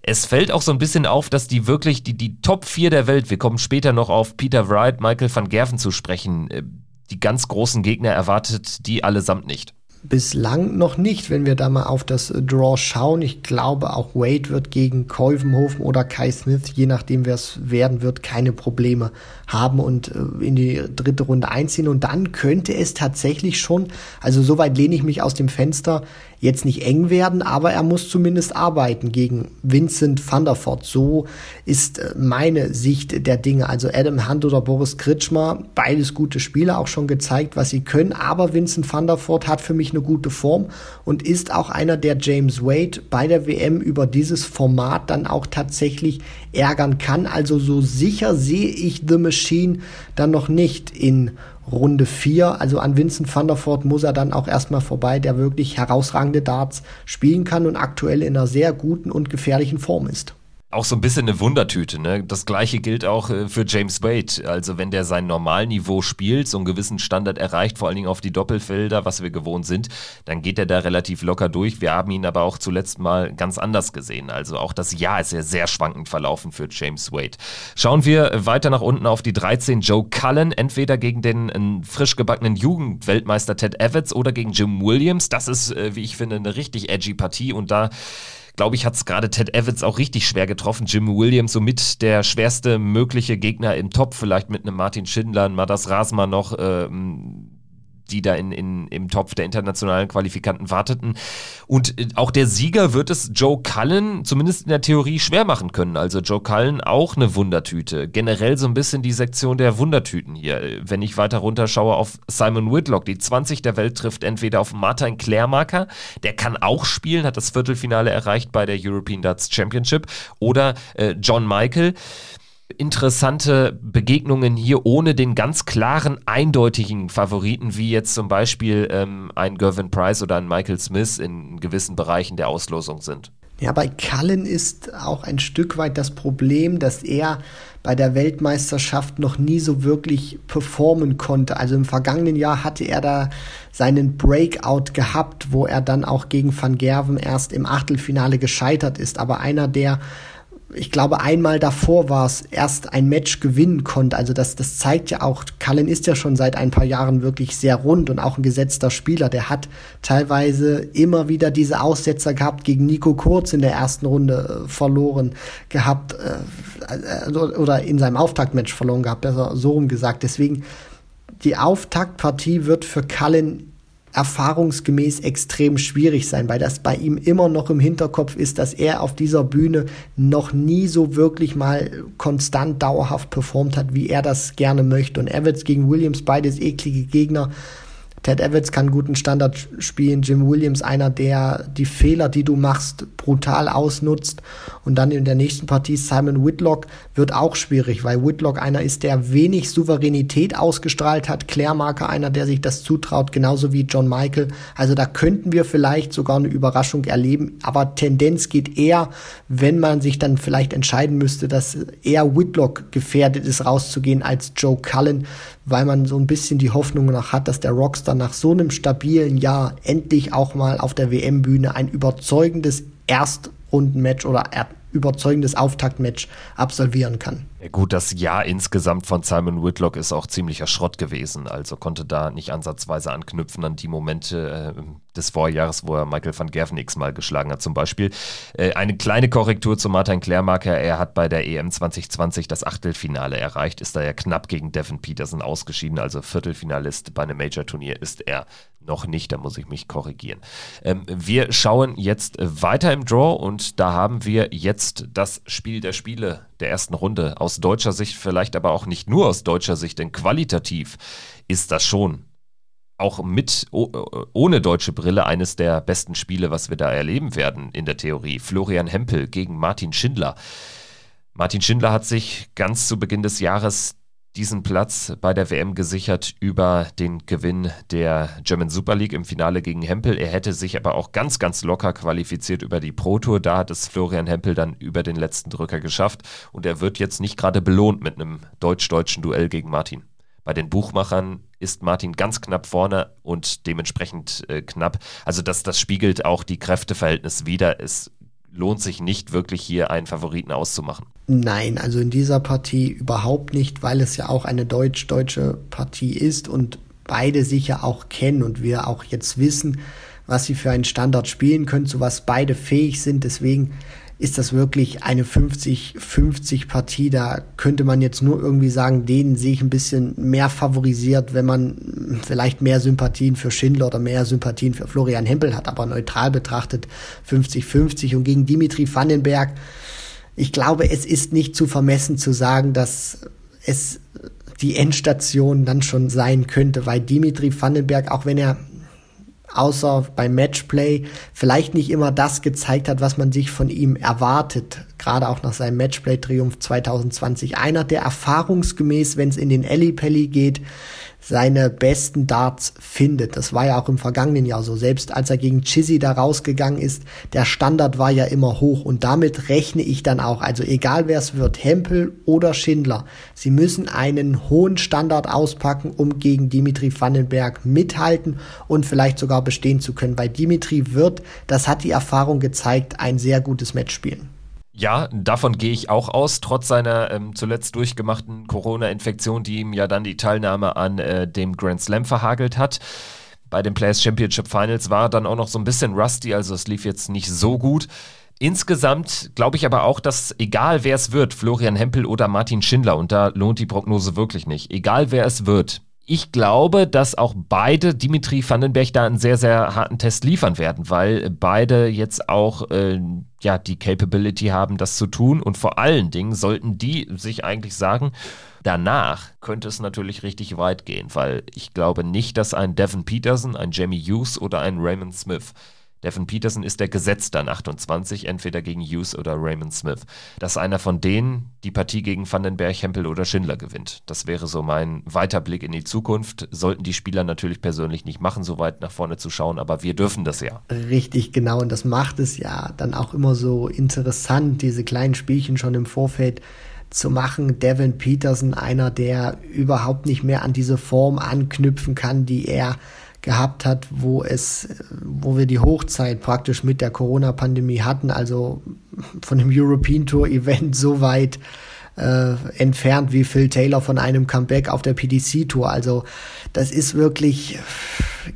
Es fällt auch so ein bisschen auf, dass die wirklich die, die Top 4 der Welt, wir kommen später noch auf Peter Wright, Michael van Gerven zu sprechen, äh, die ganz großen Gegner erwartet die allesamt nicht. Bislang noch nicht, wenn wir da mal auf das Draw schauen. Ich glaube, auch Wade wird gegen Kolvenhofen oder Kai Smith, je nachdem wer es werden wird, keine Probleme haben und äh, in die dritte Runde einziehen. Und dann könnte es tatsächlich schon, also soweit lehne ich mich aus dem Fenster, jetzt nicht eng werden, aber er muss zumindest arbeiten gegen Vincent van der Voort. So ist äh, meine Sicht der Dinge. Also Adam Hunt oder Boris Kritschmer, beides gute Spieler, auch schon gezeigt, was sie können. Aber Vincent van der Voort hat für mich eine gute Form und ist auch einer, der James Wade bei der WM über dieses Format dann auch tatsächlich ärgern kann. Also so sicher sehe ich The Machine dann noch nicht in Runde 4. Also an Vincent van der Voort muss er dann auch erstmal vorbei, der wirklich herausragende Darts spielen kann und aktuell in einer sehr guten und gefährlichen Form ist auch so ein bisschen eine Wundertüte. Ne? Das gleiche gilt auch äh, für James Wade. Also wenn der sein Normalniveau spielt, so einen gewissen Standard erreicht, vor allen Dingen auf die Doppelfelder, was wir gewohnt sind, dann geht er da relativ locker durch. Wir haben ihn aber auch zuletzt mal ganz anders gesehen. Also auch das Jahr ist ja sehr schwankend verlaufen für James Wade. Schauen wir weiter nach unten auf die 13 Joe Cullen, entweder gegen den frisch gebackenen Jugendweltmeister Ted Evans oder gegen Jim Williams. Das ist, äh, wie ich finde, eine richtig edgy Partie und da glaube ich, hat es gerade Ted Evans auch richtig schwer getroffen. Jim Williams somit der schwerste mögliche Gegner im Top, vielleicht mit einem Martin Schindler, Madas Rasma noch. Ähm, die da in, in, im Topf der internationalen Qualifikanten warteten. Und äh, auch der Sieger wird es Joe Cullen zumindest in der Theorie schwer machen können. Also Joe Cullen auch eine Wundertüte. Generell so ein bisschen die Sektion der Wundertüten hier. Wenn ich weiter runterschaue auf Simon Whitlock, die 20 der Welt trifft entweder auf Martin Klärmarker, der kann auch spielen, hat das Viertelfinale erreicht bei der European Darts Championship, oder äh, John Michael interessante Begegnungen hier ohne den ganz klaren, eindeutigen Favoriten, wie jetzt zum Beispiel ähm, ein Gervin Price oder ein Michael Smith in gewissen Bereichen der Auslosung sind. Ja, bei Cullen ist auch ein Stück weit das Problem, dass er bei der Weltmeisterschaft noch nie so wirklich performen konnte. Also im vergangenen Jahr hatte er da seinen Breakout gehabt, wo er dann auch gegen Van Gerven erst im Achtelfinale gescheitert ist. Aber einer, der ich glaube, einmal davor war es, erst ein Match gewinnen konnte. Also das, das zeigt ja auch, Cullen ist ja schon seit ein paar Jahren wirklich sehr rund und auch ein gesetzter Spieler. Der hat teilweise immer wieder diese Aussetzer gehabt, gegen Nico Kurz in der ersten Runde äh, verloren gehabt äh, äh, oder in seinem Auftaktmatch verloren gehabt, besser so rum gesagt. Deswegen, die Auftaktpartie wird für Cullen erfahrungsgemäß extrem schwierig sein, weil das bei ihm immer noch im Hinterkopf ist, dass er auf dieser Bühne noch nie so wirklich mal konstant dauerhaft performt hat, wie er das gerne möchte. Und Evans gegen Williams, beides eklige Gegner, Ted Evans kann guten Standard spielen, Jim Williams einer, der die Fehler, die du machst, brutal ausnutzt. Und dann in der nächsten Partie Simon Whitlock wird auch schwierig, weil Whitlock einer ist, der wenig Souveränität ausgestrahlt hat. Klärmarker einer, der sich das zutraut, genauso wie John Michael. Also da könnten wir vielleicht sogar eine Überraschung erleben. Aber Tendenz geht eher, wenn man sich dann vielleicht entscheiden müsste, dass eher Whitlock gefährdet ist, rauszugehen als Joe Cullen, weil man so ein bisschen die Hoffnung noch hat, dass der Rockstar nach so einem stabilen Jahr endlich auch mal auf der WM-Bühne ein überzeugendes Erstrundenmatch oder überzeugendes Auftaktmatch absolvieren kann. Gut, das Jahr insgesamt von Simon Whitlock ist auch ziemlicher Schrott gewesen. Also konnte da nicht ansatzweise anknüpfen an die Momente äh, des Vorjahres, wo er Michael van Gerven x-mal geschlagen hat zum Beispiel. Äh, eine kleine Korrektur zu Martin Klärmarker. Er hat bei der EM 2020 das Achtelfinale erreicht, ist da ja knapp gegen Devin Peterson ausgeschieden. Also Viertelfinalist bei einem Major-Turnier ist er noch nicht, da muss ich mich korrigieren. Ähm, wir schauen jetzt weiter im Draw und da haben wir jetzt das Spiel der Spiele der ersten Runde. Aus deutscher Sicht vielleicht aber auch nicht nur aus deutscher Sicht, denn qualitativ ist das schon auch mit ohne deutsche Brille eines der besten Spiele, was wir da erleben werden in der Theorie. Florian Hempel gegen Martin Schindler. Martin Schindler hat sich ganz zu Beginn des Jahres diesen Platz bei der WM gesichert über den Gewinn der German Super League im Finale gegen Hempel. Er hätte sich aber auch ganz, ganz locker qualifiziert über die Pro Tour. Da hat es Florian Hempel dann über den letzten Drücker geschafft und er wird jetzt nicht gerade belohnt mit einem deutsch-deutschen Duell gegen Martin. Bei den Buchmachern ist Martin ganz knapp vorne und dementsprechend äh, knapp. Also das, das spiegelt auch die Kräfteverhältnis wider. Es lohnt sich nicht wirklich hier einen Favoriten auszumachen. Nein, also in dieser Partie überhaupt nicht, weil es ja auch eine deutsch-deutsche Partie ist und beide sich ja auch kennen und wir auch jetzt wissen, was sie für einen Standard spielen können, zu was beide fähig sind. Deswegen ist das wirklich eine 50-50 Partie. Da könnte man jetzt nur irgendwie sagen, den sehe ich ein bisschen mehr favorisiert, wenn man vielleicht mehr Sympathien für Schindler oder mehr Sympathien für Florian Hempel hat, aber neutral betrachtet 50-50 und gegen Dimitri Vandenberg. Ich glaube, es ist nicht zu vermessen zu sagen, dass es die Endstation dann schon sein könnte, weil Dimitri Vandenberg, auch wenn er außer beim Matchplay vielleicht nicht immer das gezeigt hat, was man sich von ihm erwartet. Gerade auch nach seinem Matchplay-Triumph 2020. Einer, der erfahrungsgemäß, wenn es in den Ellipelli geht, seine besten Darts findet. Das war ja auch im vergangenen Jahr so. Selbst als er gegen Chizzy da rausgegangen ist, der Standard war ja immer hoch. Und damit rechne ich dann auch. Also egal wer es wird, Hempel oder Schindler, sie müssen einen hohen Standard auspacken, um gegen Dimitri Vandenberg mithalten und vielleicht sogar bestehen zu können. Weil Dimitri wird, das hat die Erfahrung gezeigt, ein sehr gutes Match spielen. Ja, davon gehe ich auch aus, trotz seiner ähm, zuletzt durchgemachten Corona-Infektion, die ihm ja dann die Teilnahme an äh, dem Grand Slam verhagelt hat. Bei den Players Championship Finals war er dann auch noch so ein bisschen rusty, also es lief jetzt nicht so gut. Insgesamt glaube ich aber auch, dass egal wer es wird, Florian Hempel oder Martin Schindler, und da lohnt die Prognose wirklich nicht, egal wer es wird, ich glaube, dass auch beide Dimitri Vandenberg da einen sehr, sehr harten Test liefern werden, weil beide jetzt auch äh, ja, die Capability haben, das zu tun. Und vor allen Dingen sollten die sich eigentlich sagen, danach könnte es natürlich richtig weit gehen, weil ich glaube nicht, dass ein Devin Peterson, ein Jamie Hughes oder ein Raymond Smith Devin Peterson ist der Gesetz dann 28, entweder gegen Hughes oder Raymond Smith. Dass einer von denen die Partie gegen Vandenberg, Hempel oder Schindler gewinnt. Das wäre so mein Weiterblick in die Zukunft. Sollten die Spieler natürlich persönlich nicht machen, so weit nach vorne zu schauen, aber wir dürfen das ja. Richtig, genau. Und das macht es ja dann auch immer so interessant, diese kleinen Spielchen schon im Vorfeld zu machen. Devin Peterson, einer, der überhaupt nicht mehr an diese Form anknüpfen kann, die er gehabt hat, wo es, wo wir die Hochzeit praktisch mit der Corona-Pandemie hatten, also von dem European Tour Event so weit äh, entfernt wie Phil Taylor von einem Comeback auf der PDC Tour. Also das ist wirklich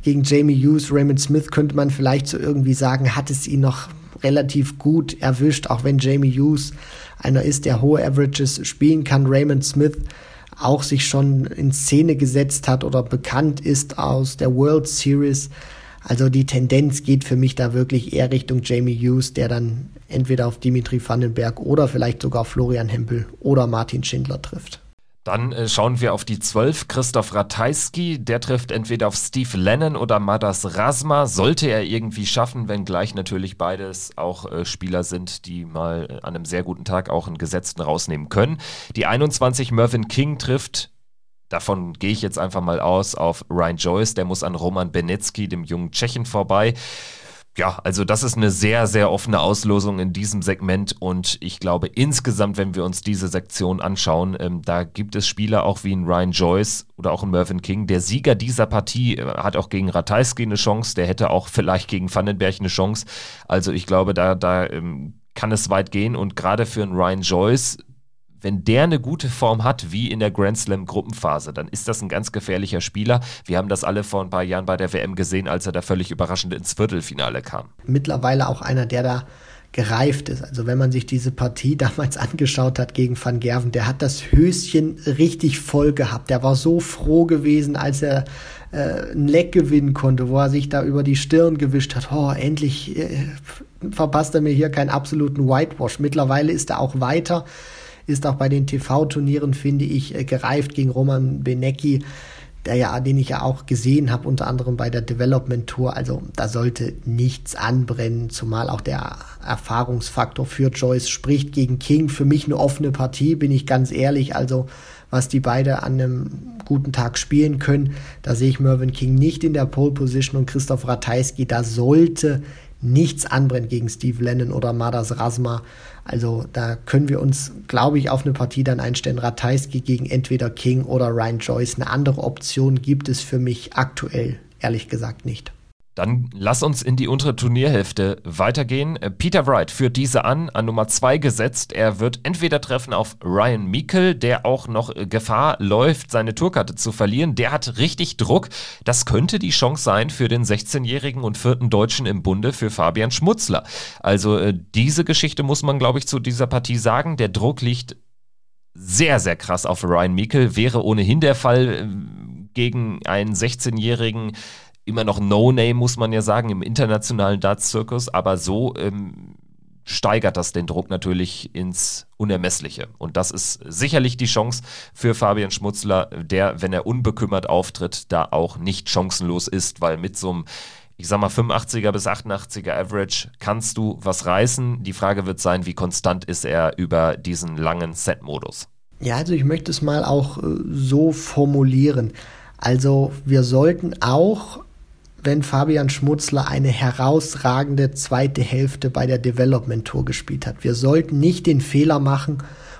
gegen Jamie Hughes, Raymond Smith könnte man vielleicht so irgendwie sagen, hat es ihn noch relativ gut erwischt, auch wenn Jamie Hughes einer ist, der hohe Averages spielen kann. Raymond Smith auch sich schon in Szene gesetzt hat oder bekannt ist aus der World Series. Also die Tendenz geht für mich da wirklich eher Richtung Jamie Hughes, der dann entweder auf Dimitri Vandenberg oder vielleicht sogar Florian Hempel oder Martin Schindler trifft. Dann äh, schauen wir auf die 12. Christoph Ratajski. Der trifft entweder auf Steve Lennon oder Madas Rasma. Sollte er irgendwie schaffen, wenngleich natürlich beides auch äh, Spieler sind, die mal äh, an einem sehr guten Tag auch einen Gesetzten rausnehmen können. Die 21 Mervyn King trifft Davon gehe ich jetzt einfach mal aus auf Ryan Joyce. Der muss an Roman Benecki, dem jungen Tschechen, vorbei ja, also das ist eine sehr, sehr offene Auslosung in diesem Segment und ich glaube insgesamt, wenn wir uns diese Sektion anschauen, ähm, da gibt es Spieler auch wie ein Ryan Joyce oder auch ein Mervyn King. Der Sieger dieser Partie äh, hat auch gegen Ratajski eine Chance, der hätte auch vielleicht gegen Vandenberg eine Chance. Also ich glaube, da, da ähm, kann es weit gehen und gerade für einen Ryan Joyce wenn der eine gute Form hat, wie in der Grand Slam Gruppenphase, dann ist das ein ganz gefährlicher Spieler. Wir haben das alle vor ein paar Jahren bei der WM gesehen, als er da völlig überraschend ins Viertelfinale kam. Mittlerweile auch einer, der da gereift ist. Also wenn man sich diese Partie damals angeschaut hat gegen Van Gerven, der hat das Höschen richtig voll gehabt. Der war so froh gewesen, als er äh, ein Leck gewinnen konnte, wo er sich da über die Stirn gewischt hat. Oh, endlich äh, verpasst er mir hier keinen absoluten Whitewash. Mittlerweile ist er auch weiter ist auch bei den TV-Turnieren, finde ich, äh, gereift gegen Roman Benecki der ja, den ich ja auch gesehen habe, unter anderem bei der Development Tour. Also da sollte nichts anbrennen, zumal auch der Erfahrungsfaktor für Joyce spricht gegen King. Für mich eine offene Partie, bin ich ganz ehrlich. Also was die beide an einem guten Tag spielen können, da sehe ich Mervyn King nicht in der Pole Position und Christoph Ratajski, da sollte nichts anbrennen gegen Steve Lennon oder Madas Rasma. Also da können wir uns, glaube ich, auf eine Partie dann einstellen. Ratajski gegen entweder King oder Ryan Joyce. Eine andere Option gibt es für mich aktuell, ehrlich gesagt, nicht. Dann lass uns in die untere Turnierhälfte weitergehen. Äh, Peter Wright führt diese an, an Nummer 2 gesetzt. Er wird entweder treffen auf Ryan Meikle, der auch noch äh, Gefahr läuft, seine Tourkarte zu verlieren. Der hat richtig Druck. Das könnte die Chance sein für den 16-jährigen und vierten Deutschen im Bunde, für Fabian Schmutzler. Also äh, diese Geschichte muss man, glaube ich, zu dieser Partie sagen. Der Druck liegt sehr, sehr krass auf Ryan Meikle. Wäre ohnehin der Fall gegen einen 16-jährigen immer noch No-Name, muss man ja sagen, im internationalen Darts-Zirkus, aber so ähm, steigert das den Druck natürlich ins Unermessliche. Und das ist sicherlich die Chance für Fabian Schmutzler, der, wenn er unbekümmert auftritt, da auch nicht chancenlos ist, weil mit so einem ich sag mal 85er bis 88er Average kannst du was reißen. Die Frage wird sein, wie konstant ist er über diesen langen Set-Modus. Ja, also ich möchte es mal auch äh, so formulieren. Also wir sollten auch wenn Fabian Schmutzler eine herausragende zweite Hälfte bei der Development Tour gespielt hat. Wir sollten nicht den Fehler machen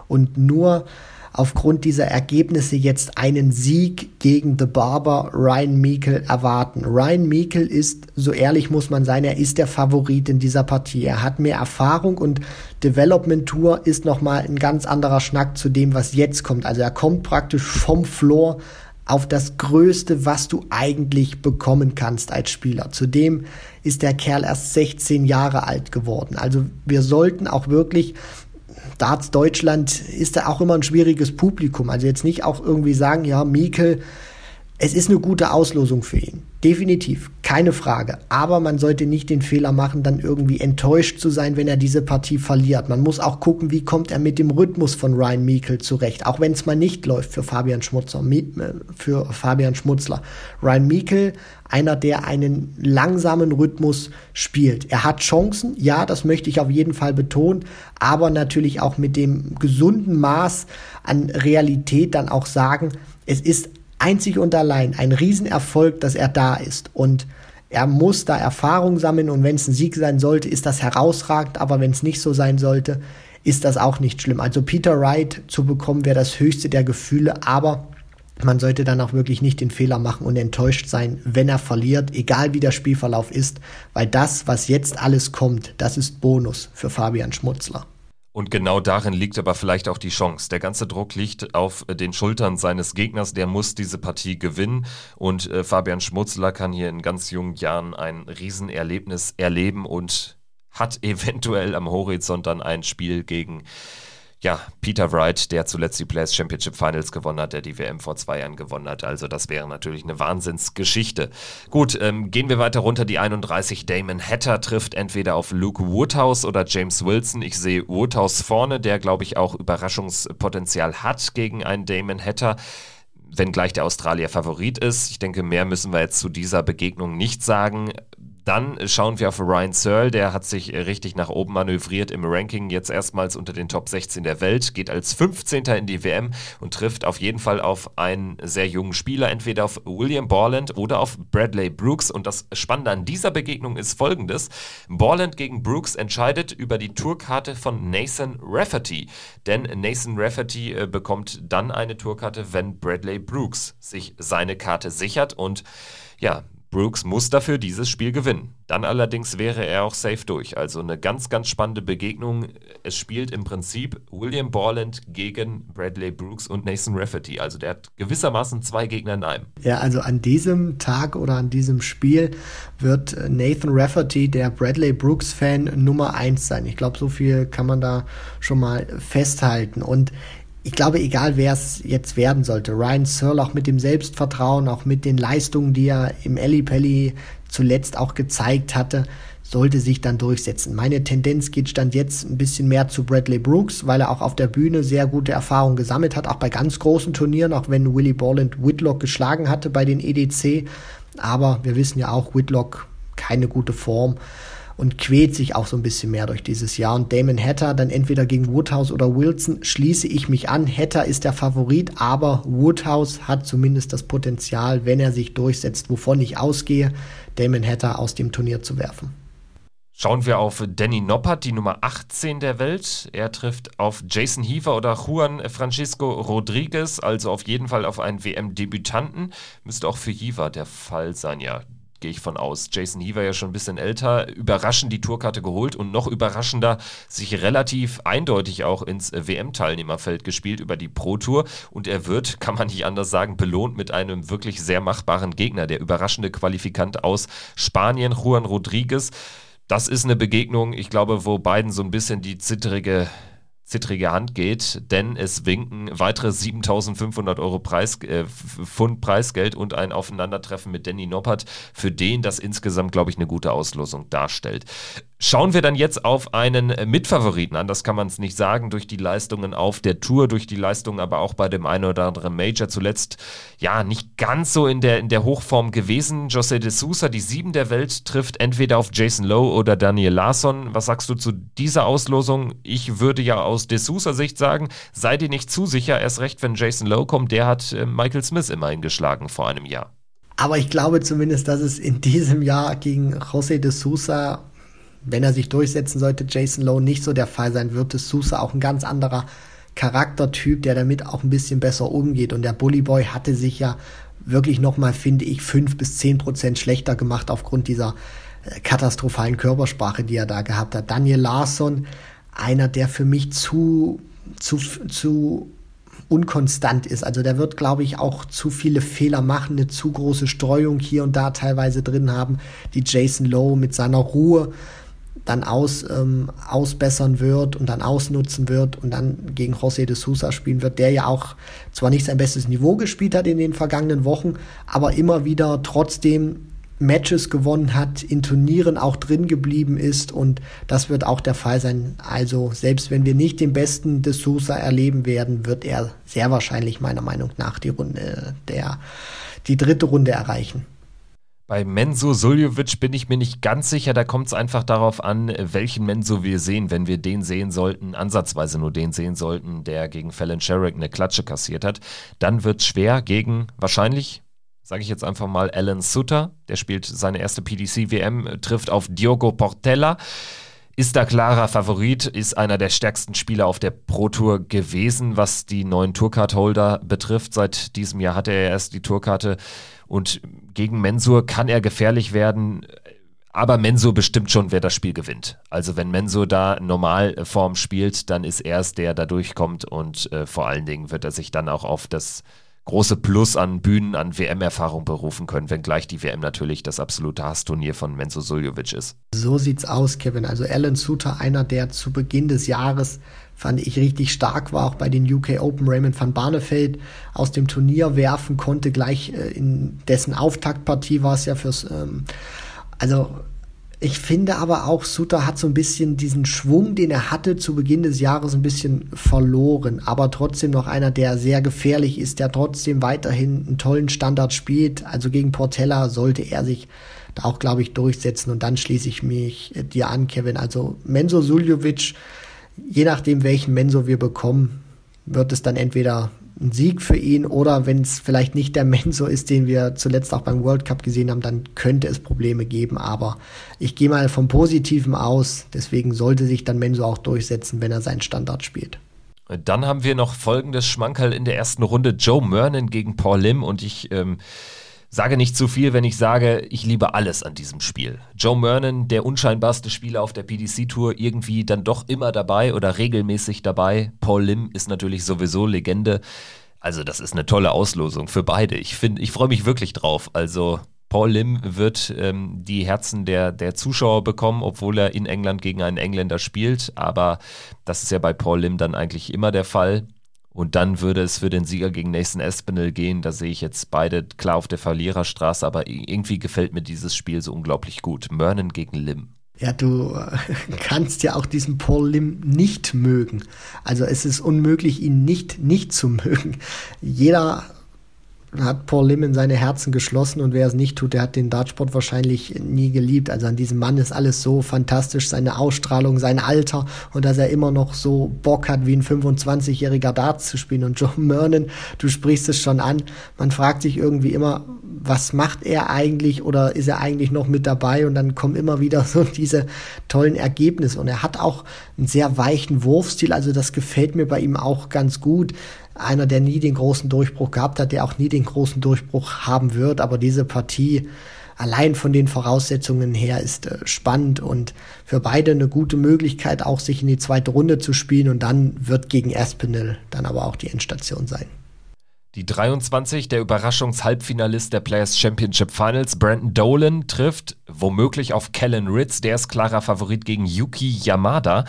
und nur aufgrund dieser Ergebnisse jetzt einen Sieg gegen The Barber Ryan Meikle erwarten. Ryan Meikle ist, so ehrlich muss man sein, er ist der Favorit in dieser Partie. Er hat mehr Erfahrung und Development Tour ist nochmal ein ganz anderer Schnack zu dem, was jetzt kommt. Also er kommt praktisch vom Floor auf das Größte, was du eigentlich bekommen kannst als Spieler. Zudem ist der Kerl erst 16 Jahre alt geworden. Also wir sollten auch wirklich Darts Deutschland ist da auch immer ein schwieriges Publikum. Also jetzt nicht auch irgendwie sagen, ja, Mikel, es ist eine gute Auslosung für ihn. Definitiv, keine Frage. Aber man sollte nicht den Fehler machen, dann irgendwie enttäuscht zu sein, wenn er diese Partie verliert. Man muss auch gucken, wie kommt er mit dem Rhythmus von Ryan Meikle zurecht. Auch wenn es mal nicht läuft für Fabian Schmutzler, äh, für Fabian Schmutzler. Ryan Meikle, einer, der einen langsamen Rhythmus spielt. Er hat Chancen, ja, das möchte ich auf jeden Fall betonen, aber natürlich auch mit dem gesunden Maß an Realität dann auch sagen, es ist einzig und allein ein Riesenerfolg, dass er da ist. Und er muss da Erfahrung sammeln und wenn es ein Sieg sein sollte, ist das herausragend, aber wenn es nicht so sein sollte, ist das auch nicht schlimm. Also Peter Wright zu bekommen wäre das höchste der Gefühle, aber man sollte dann auch wirklich nicht den Fehler machen und enttäuscht sein, wenn er verliert, egal wie der Spielverlauf ist, weil das, was jetzt alles kommt, das ist Bonus für Fabian Schmutzler. Und genau darin liegt aber vielleicht auch die Chance. Der ganze Druck liegt auf den Schultern seines Gegners. Der muss diese Partie gewinnen. Und äh, Fabian Schmutzler kann hier in ganz jungen Jahren ein Riesenerlebnis erleben und hat eventuell am Horizont dann ein Spiel gegen ja, Peter Wright, der zuletzt die Players Championship Finals gewonnen hat, der die WM vor zwei Jahren gewonnen hat. Also das wäre natürlich eine Wahnsinnsgeschichte. Gut, ähm, gehen wir weiter runter. Die 31 Damon Hatter trifft entweder auf Luke Woodhouse oder James Wilson. Ich sehe Woodhouse vorne, der glaube ich auch Überraschungspotenzial hat gegen einen Damon Hatter wenngleich der Australier Favorit ist. Ich denke, mehr müssen wir jetzt zu dieser Begegnung nicht sagen. Dann schauen wir auf Ryan Searle, der hat sich richtig nach oben manövriert im Ranking, jetzt erstmals unter den Top 16 der Welt, geht als 15. in die WM und trifft auf jeden Fall auf einen sehr jungen Spieler, entweder auf William Borland oder auf Bradley Brooks. Und das Spannende an dieser Begegnung ist folgendes. Borland gegen Brooks entscheidet über die Tourkarte von Nathan Rafferty. Denn Nathan Rafferty äh, bekommt dann eine Tourkarte, wenn Bradley Brooks sich seine Karte sichert und ja, Brooks muss dafür dieses Spiel gewinnen. Dann allerdings wäre er auch safe durch. Also eine ganz, ganz spannende Begegnung. Es spielt im Prinzip William Borland gegen Bradley Brooks und Nathan Rafferty. Also der hat gewissermaßen zwei Gegner in einem. Ja, also an diesem Tag oder an diesem Spiel wird Nathan Rafferty der Bradley Brooks-Fan Nummer eins sein. Ich glaube, so viel kann man da schon mal festhalten. Und ich glaube, egal wer es jetzt werden sollte, Ryan Searle auch mit dem Selbstvertrauen, auch mit den Leistungen, die er im Pelli zuletzt auch gezeigt hatte, sollte sich dann durchsetzen. Meine Tendenz geht stand jetzt ein bisschen mehr zu Bradley Brooks, weil er auch auf der Bühne sehr gute Erfahrungen gesammelt hat, auch bei ganz großen Turnieren, auch wenn Willie Borland Whitlock geschlagen hatte bei den EDC. Aber wir wissen ja auch, Whitlock keine gute Form und quält sich auch so ein bisschen mehr durch dieses Jahr. Und Damon Hatter dann entweder gegen Woodhouse oder Wilson schließe ich mich an. Hatter ist der Favorit, aber Woodhouse hat zumindest das Potenzial, wenn er sich durchsetzt, wovon ich ausgehe, Damon Hatter aus dem Turnier zu werfen. Schauen wir auf Danny Noppert, die Nummer 18 der Welt. Er trifft auf Jason Heaver oder Juan Francisco Rodriguez, also auf jeden Fall auf einen WM-Debütanten. Müsste auch für Heaver der Fall sein, ja gehe ich von aus. Jason Heaver ja schon ein bisschen älter, überraschend die Tourkarte geholt und noch überraschender sich relativ eindeutig auch ins WM-Teilnehmerfeld gespielt über die Pro Tour und er wird, kann man nicht anders sagen, belohnt mit einem wirklich sehr machbaren Gegner, der überraschende Qualifikant aus Spanien, Juan Rodriguez. Das ist eine Begegnung, ich glaube, wo beiden so ein bisschen die zittrige zittrige Hand geht, denn es winken weitere 7500 Euro Preis, äh, Pfund Preisgeld und ein Aufeinandertreffen mit Danny Noppert, für den das insgesamt, glaube ich, eine gute Auslosung darstellt. Schauen wir dann jetzt auf einen Mitfavoriten an, das kann man es nicht sagen, durch die Leistungen auf der Tour, durch die Leistungen aber auch bei dem einen oder anderen Major zuletzt, ja, nicht ganz so in der, in der Hochform gewesen. José de Sousa, die Sieben der Welt, trifft entweder auf Jason Lowe oder Daniel Larsson. Was sagst du zu dieser Auslosung? Ich würde ja aus de Sousa Sicht sagen, sei dir nicht zu sicher, erst recht, wenn Jason Lowe kommt, der hat äh, Michael Smith immerhin geschlagen vor einem Jahr. Aber ich glaube zumindest, dass es in diesem Jahr gegen José de Sousa wenn er sich durchsetzen sollte, Jason Lowe nicht so der Fall sein wird, ist Sousa auch ein ganz anderer Charaktertyp, der damit auch ein bisschen besser umgeht. Und der Bully Boy hatte sich ja wirklich nochmal, finde ich, fünf bis zehn Prozent schlechter gemacht aufgrund dieser äh, katastrophalen Körpersprache, die er da gehabt hat. Daniel Larsson, einer, der für mich zu, zu, zu unkonstant ist. Also der wird, glaube ich, auch zu viele Fehler machen, eine zu große Streuung hier und da teilweise drin haben, die Jason Lowe mit seiner Ruhe dann aus, ähm, ausbessern wird und dann ausnutzen wird und dann gegen José de Sousa spielen wird, der ja auch zwar nicht sein bestes Niveau gespielt hat in den vergangenen Wochen, aber immer wieder trotzdem Matches gewonnen hat, in Turnieren auch drin geblieben ist und das wird auch der Fall sein. Also selbst wenn wir nicht den besten de Sousa erleben werden, wird er sehr wahrscheinlich meiner Meinung nach die Runde der die dritte Runde erreichen. Bei Menzo Suljovic bin ich mir nicht ganz sicher. Da kommt es einfach darauf an, welchen Menzo wir sehen. Wenn wir den sehen sollten, ansatzweise nur den sehen sollten, der gegen Fallon Sherrick eine Klatsche kassiert hat, dann wird es schwer gegen wahrscheinlich, sage ich jetzt einfach mal, Alan Sutter. Der spielt seine erste PDC-WM, trifft auf Diogo Portella ist da klarer Favorit, ist einer der stärksten Spieler auf der Pro Tour gewesen, was die neuen Tourcard-Holder betrifft. Seit diesem Jahr hatte er erst die Tourkarte und gegen Mensur kann er gefährlich werden. Aber Mensur bestimmt schon, wer das Spiel gewinnt. Also wenn Mensur da Normalform spielt, dann ist er es, der da durchkommt und äh, vor allen Dingen wird er sich dann auch auf das große Plus an Bühnen, an WM-Erfahrung berufen können, wenngleich die WM natürlich das absolute Hassturnier von Menzo Suljovic ist. So sieht's aus, Kevin. Also Alan Suter, einer, der zu Beginn des Jahres fand ich richtig stark war, auch bei den UK Open Raymond van Barneveld aus dem Turnier werfen konnte, gleich äh, in dessen Auftaktpartie war es ja fürs, ähm, also ich finde aber auch, Suter hat so ein bisschen diesen Schwung, den er hatte zu Beginn des Jahres, ein bisschen verloren. Aber trotzdem noch einer, der sehr gefährlich ist, der trotzdem weiterhin einen tollen Standard spielt. Also gegen Portella sollte er sich da auch, glaube ich, durchsetzen. Und dann schließe ich mich äh, dir an, Kevin. Also Menzo Suljovic, je nachdem, welchen Menzo wir bekommen, wird es dann entweder ein Sieg für ihn oder wenn es vielleicht nicht der Menso ist, den wir zuletzt auch beim World Cup gesehen haben, dann könnte es Probleme geben. Aber ich gehe mal vom Positiven aus. Deswegen sollte sich dann Menso auch durchsetzen, wenn er seinen Standard spielt. Dann haben wir noch folgendes Schmankerl in der ersten Runde: Joe Mernon gegen Paul Lim und ich. Ähm sage nicht zu viel, wenn ich sage, ich liebe alles an diesem Spiel. Joe Mernon, der unscheinbarste Spieler auf der PDC-Tour, irgendwie dann doch immer dabei oder regelmäßig dabei. Paul Lim ist natürlich sowieso Legende. Also, das ist eine tolle Auslosung für beide. Ich ich freue mich wirklich drauf. Also, Paul Lim wird ähm, die Herzen der, der Zuschauer bekommen, obwohl er in England gegen einen Engländer spielt. Aber das ist ja bei Paul Lim dann eigentlich immer der Fall. Und dann würde es für den Sieger gegen Nathan Espinel gehen. Da sehe ich jetzt beide klar auf der Verliererstraße, aber irgendwie gefällt mir dieses Spiel so unglaublich gut. Mernon gegen Lim. Ja, du kannst ja auch diesen Paul Lim nicht mögen. Also es ist unmöglich, ihn nicht nicht zu mögen. Jeder hat Paul Lim in seine Herzen geschlossen und wer es nicht tut, der hat den Dartsport wahrscheinlich nie geliebt. Also an diesem Mann ist alles so fantastisch, seine Ausstrahlung, sein Alter und dass er immer noch so Bock hat, wie ein 25-jähriger Darts zu spielen. Und John Mernon, du sprichst es schon an, man fragt sich irgendwie immer, was macht er eigentlich oder ist er eigentlich noch mit dabei? Und dann kommen immer wieder so diese tollen Ergebnisse. Und er hat auch einen sehr weichen Wurfstil, also das gefällt mir bei ihm auch ganz gut einer, der nie den großen Durchbruch gehabt hat, der auch nie den großen Durchbruch haben wird. Aber diese Partie allein von den Voraussetzungen her ist äh, spannend und für beide eine gute Möglichkeit, auch sich in die zweite Runde zu spielen. Und dann wird gegen Aspinall dann aber auch die Endstation sein. Die 23, der Überraschungshalbfinalist der Players Championship Finals, Brandon Dolan, trifft womöglich auf Kellen Ritz. Der ist klarer Favorit gegen Yuki Yamada.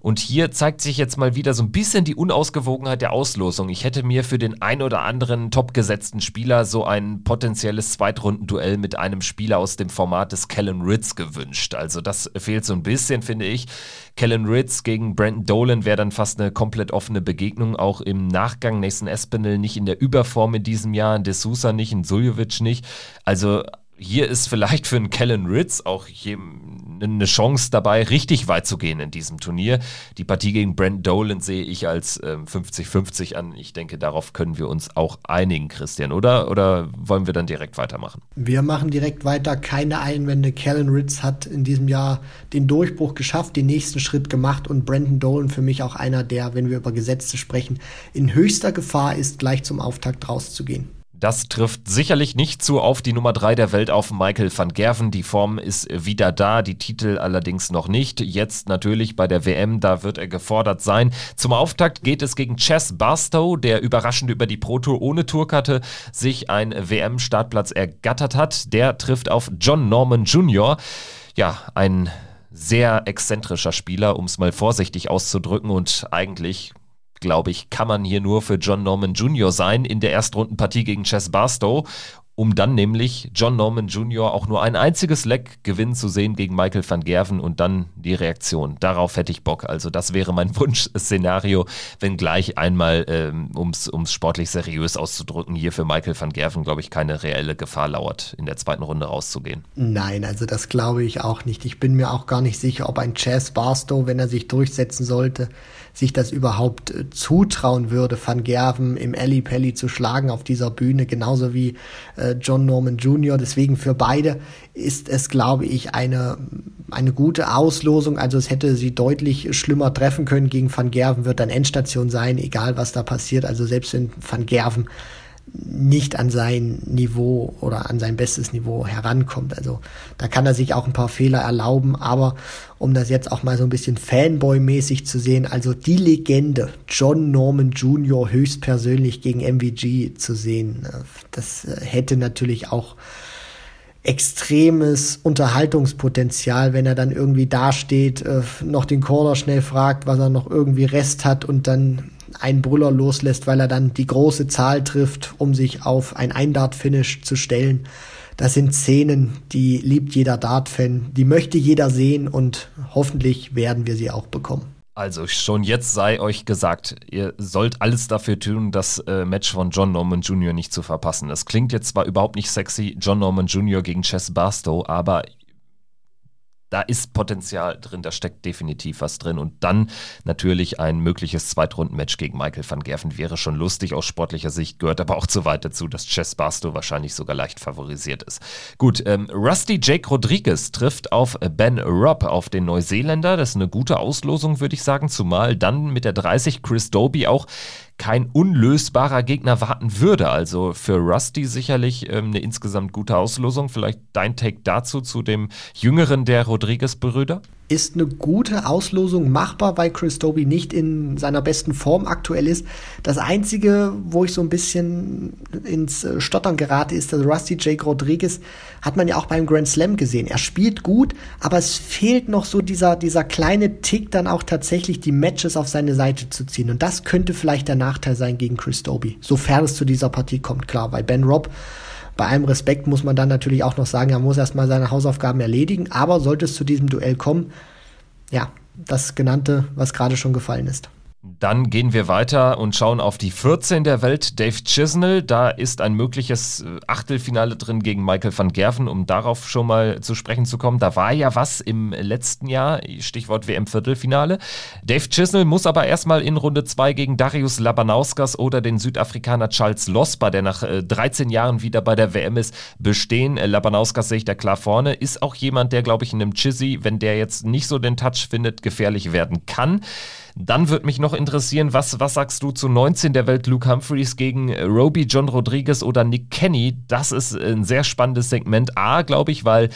Und hier zeigt sich jetzt mal wieder so ein bisschen die Unausgewogenheit der Auslosung. Ich hätte mir für den ein oder anderen topgesetzten Spieler so ein potenzielles Zweitrundenduell mit einem Spieler aus dem Format des Kellen Ritz gewünscht. Also das fehlt so ein bisschen, finde ich. Kellen Ritz gegen Brandon Dolan wäre dann fast eine komplett offene Begegnung, auch im Nachgang. Nathan Espinel nicht in der Überform in diesem Jahr, De Sousa nicht, in Suljovic nicht. Also hier ist vielleicht für einen Kellen Ritz auch eine Chance dabei, richtig weit zu gehen in diesem Turnier. Die Partie gegen Brent Dolan sehe ich als 50-50 ähm, an. Ich denke, darauf können wir uns auch einigen, Christian, oder? Oder wollen wir dann direkt weitermachen? Wir machen direkt weiter. Keine Einwände. Kellen Ritz hat in diesem Jahr den Durchbruch geschafft, den nächsten Schritt gemacht und Brandon Dolan für mich auch einer, der, wenn wir über Gesetze sprechen, in höchster Gefahr ist, gleich zum Auftakt rauszugehen. Das trifft sicherlich nicht zu auf die Nummer 3 der Welt auf Michael van Gerven. Die Form ist wieder da, die Titel allerdings noch nicht. Jetzt natürlich bei der WM, da wird er gefordert sein. Zum Auftakt geht es gegen Chess Barstow, der überraschend über die Pro Tour ohne Tourkarte sich einen WM-Startplatz ergattert hat. Der trifft auf John Norman Jr. Ja, ein sehr exzentrischer Spieler, um es mal vorsichtig auszudrücken und eigentlich glaube ich, kann man hier nur für John Norman Jr. sein in der Erstrundenpartie gegen Chess Barstow um dann nämlich John Norman Jr. auch nur ein einziges Leck gewinnen zu sehen gegen Michael van Gerven und dann die Reaktion. Darauf hätte ich Bock. Also das wäre mein Wunschszenario, wenn gleich einmal, ähm, um es sportlich seriös auszudrücken, hier für Michael van Gerven, glaube ich, keine reelle Gefahr lauert, in der zweiten Runde rauszugehen. Nein, also das glaube ich auch nicht. Ich bin mir auch gar nicht sicher, ob ein Chess Barstow, wenn er sich durchsetzen sollte, sich das überhaupt äh, zutrauen würde, Van Gerven im Alley Pelli zu schlagen auf dieser Bühne, genauso wie äh, John Norman Jr. Deswegen für beide ist es, glaube ich, eine, eine gute Auslosung. Also es hätte sie deutlich schlimmer treffen können. Gegen Van Gerven wird dann Endstation sein, egal was da passiert. Also selbst wenn Van Gerven nicht an sein Niveau oder an sein bestes Niveau herankommt. Also da kann er sich auch ein paar Fehler erlauben, aber um das jetzt auch mal so ein bisschen Fanboy-mäßig zu sehen, also die Legende John Norman Jr. höchstpersönlich gegen MVG zu sehen, äh, das äh, hätte natürlich auch extremes Unterhaltungspotenzial, wenn er dann irgendwie dasteht, äh, noch den Caller schnell fragt, was er noch irgendwie Rest hat und dann einen Brüller loslässt, weil er dann die große Zahl trifft, um sich auf ein Eindart-Finish zu stellen. Das sind Szenen, die liebt jeder Dart-Fan, die möchte jeder sehen und hoffentlich werden wir sie auch bekommen. Also schon jetzt sei euch gesagt, ihr sollt alles dafür tun, das äh, Match von John Norman Jr. nicht zu verpassen. Das klingt jetzt zwar überhaupt nicht sexy, John Norman Jr. gegen Chess Barstow, aber da ist Potenzial drin, da steckt definitiv was drin. Und dann natürlich ein mögliches Zweitrunden-Match gegen Michael van Gerven wäre schon lustig aus sportlicher Sicht, gehört aber auch zu weit dazu, dass Chess Barstow wahrscheinlich sogar leicht favorisiert ist. Gut, ähm, Rusty Jake Rodriguez trifft auf Ben Robb, auf den Neuseeländer. Das ist eine gute Auslosung, würde ich sagen, zumal dann mit der 30 Chris Doby auch kein unlösbarer Gegner warten würde. Also für Rusty sicherlich ähm, eine insgesamt gute Auslosung. Vielleicht dein Take dazu, zu dem jüngeren der Rodriguez-Brüder? Ist eine gute Auslosung machbar, weil Chris Doby nicht in seiner besten Form aktuell ist. Das Einzige, wo ich so ein bisschen ins äh, Stottern gerate, ist, dass Rusty Jake Rodriguez hat man ja auch beim Grand Slam gesehen. Er spielt gut, aber es fehlt noch so dieser, dieser kleine Tick, dann auch tatsächlich die Matches auf seine Seite zu ziehen. Und das könnte vielleicht der Nachteil sein gegen Chris Doby, sofern es zu dieser Partie kommt, klar, weil Ben Robb Bei allem Respekt muss man dann natürlich auch noch sagen, er muss erstmal seine Hausaufgaben erledigen. Aber sollte es zu diesem Duell kommen, ja, das genannte, was gerade schon gefallen ist. Dann gehen wir weiter und schauen auf die 14 der Welt, Dave Chisnell. Da ist ein mögliches äh, Achtelfinale drin gegen Michael van Gerven, um darauf schon mal zu sprechen zu kommen. Da war ja was im letzten Jahr, Stichwort WM-Viertelfinale. Dave Chisnell muss aber erstmal in Runde 2 gegen Darius Labanauskas oder den Südafrikaner Charles Losper, der nach 13 äh, Jahren wieder bei der WM ist, bestehen. Äh, Labanauskas sehe ich da klar vorne. Ist auch jemand, der, glaube ich, in einem Chizzy, wenn der jetzt nicht so den Touch findet, gefährlich werden kann. Dann würde mich noch interessieren, was, was sagst du zu 19 der Welt Luke Humphreys gegen Roby, John Rodriguez oder Nick Kenny? Das ist ein sehr spannendes Segment. A, glaube ich, weil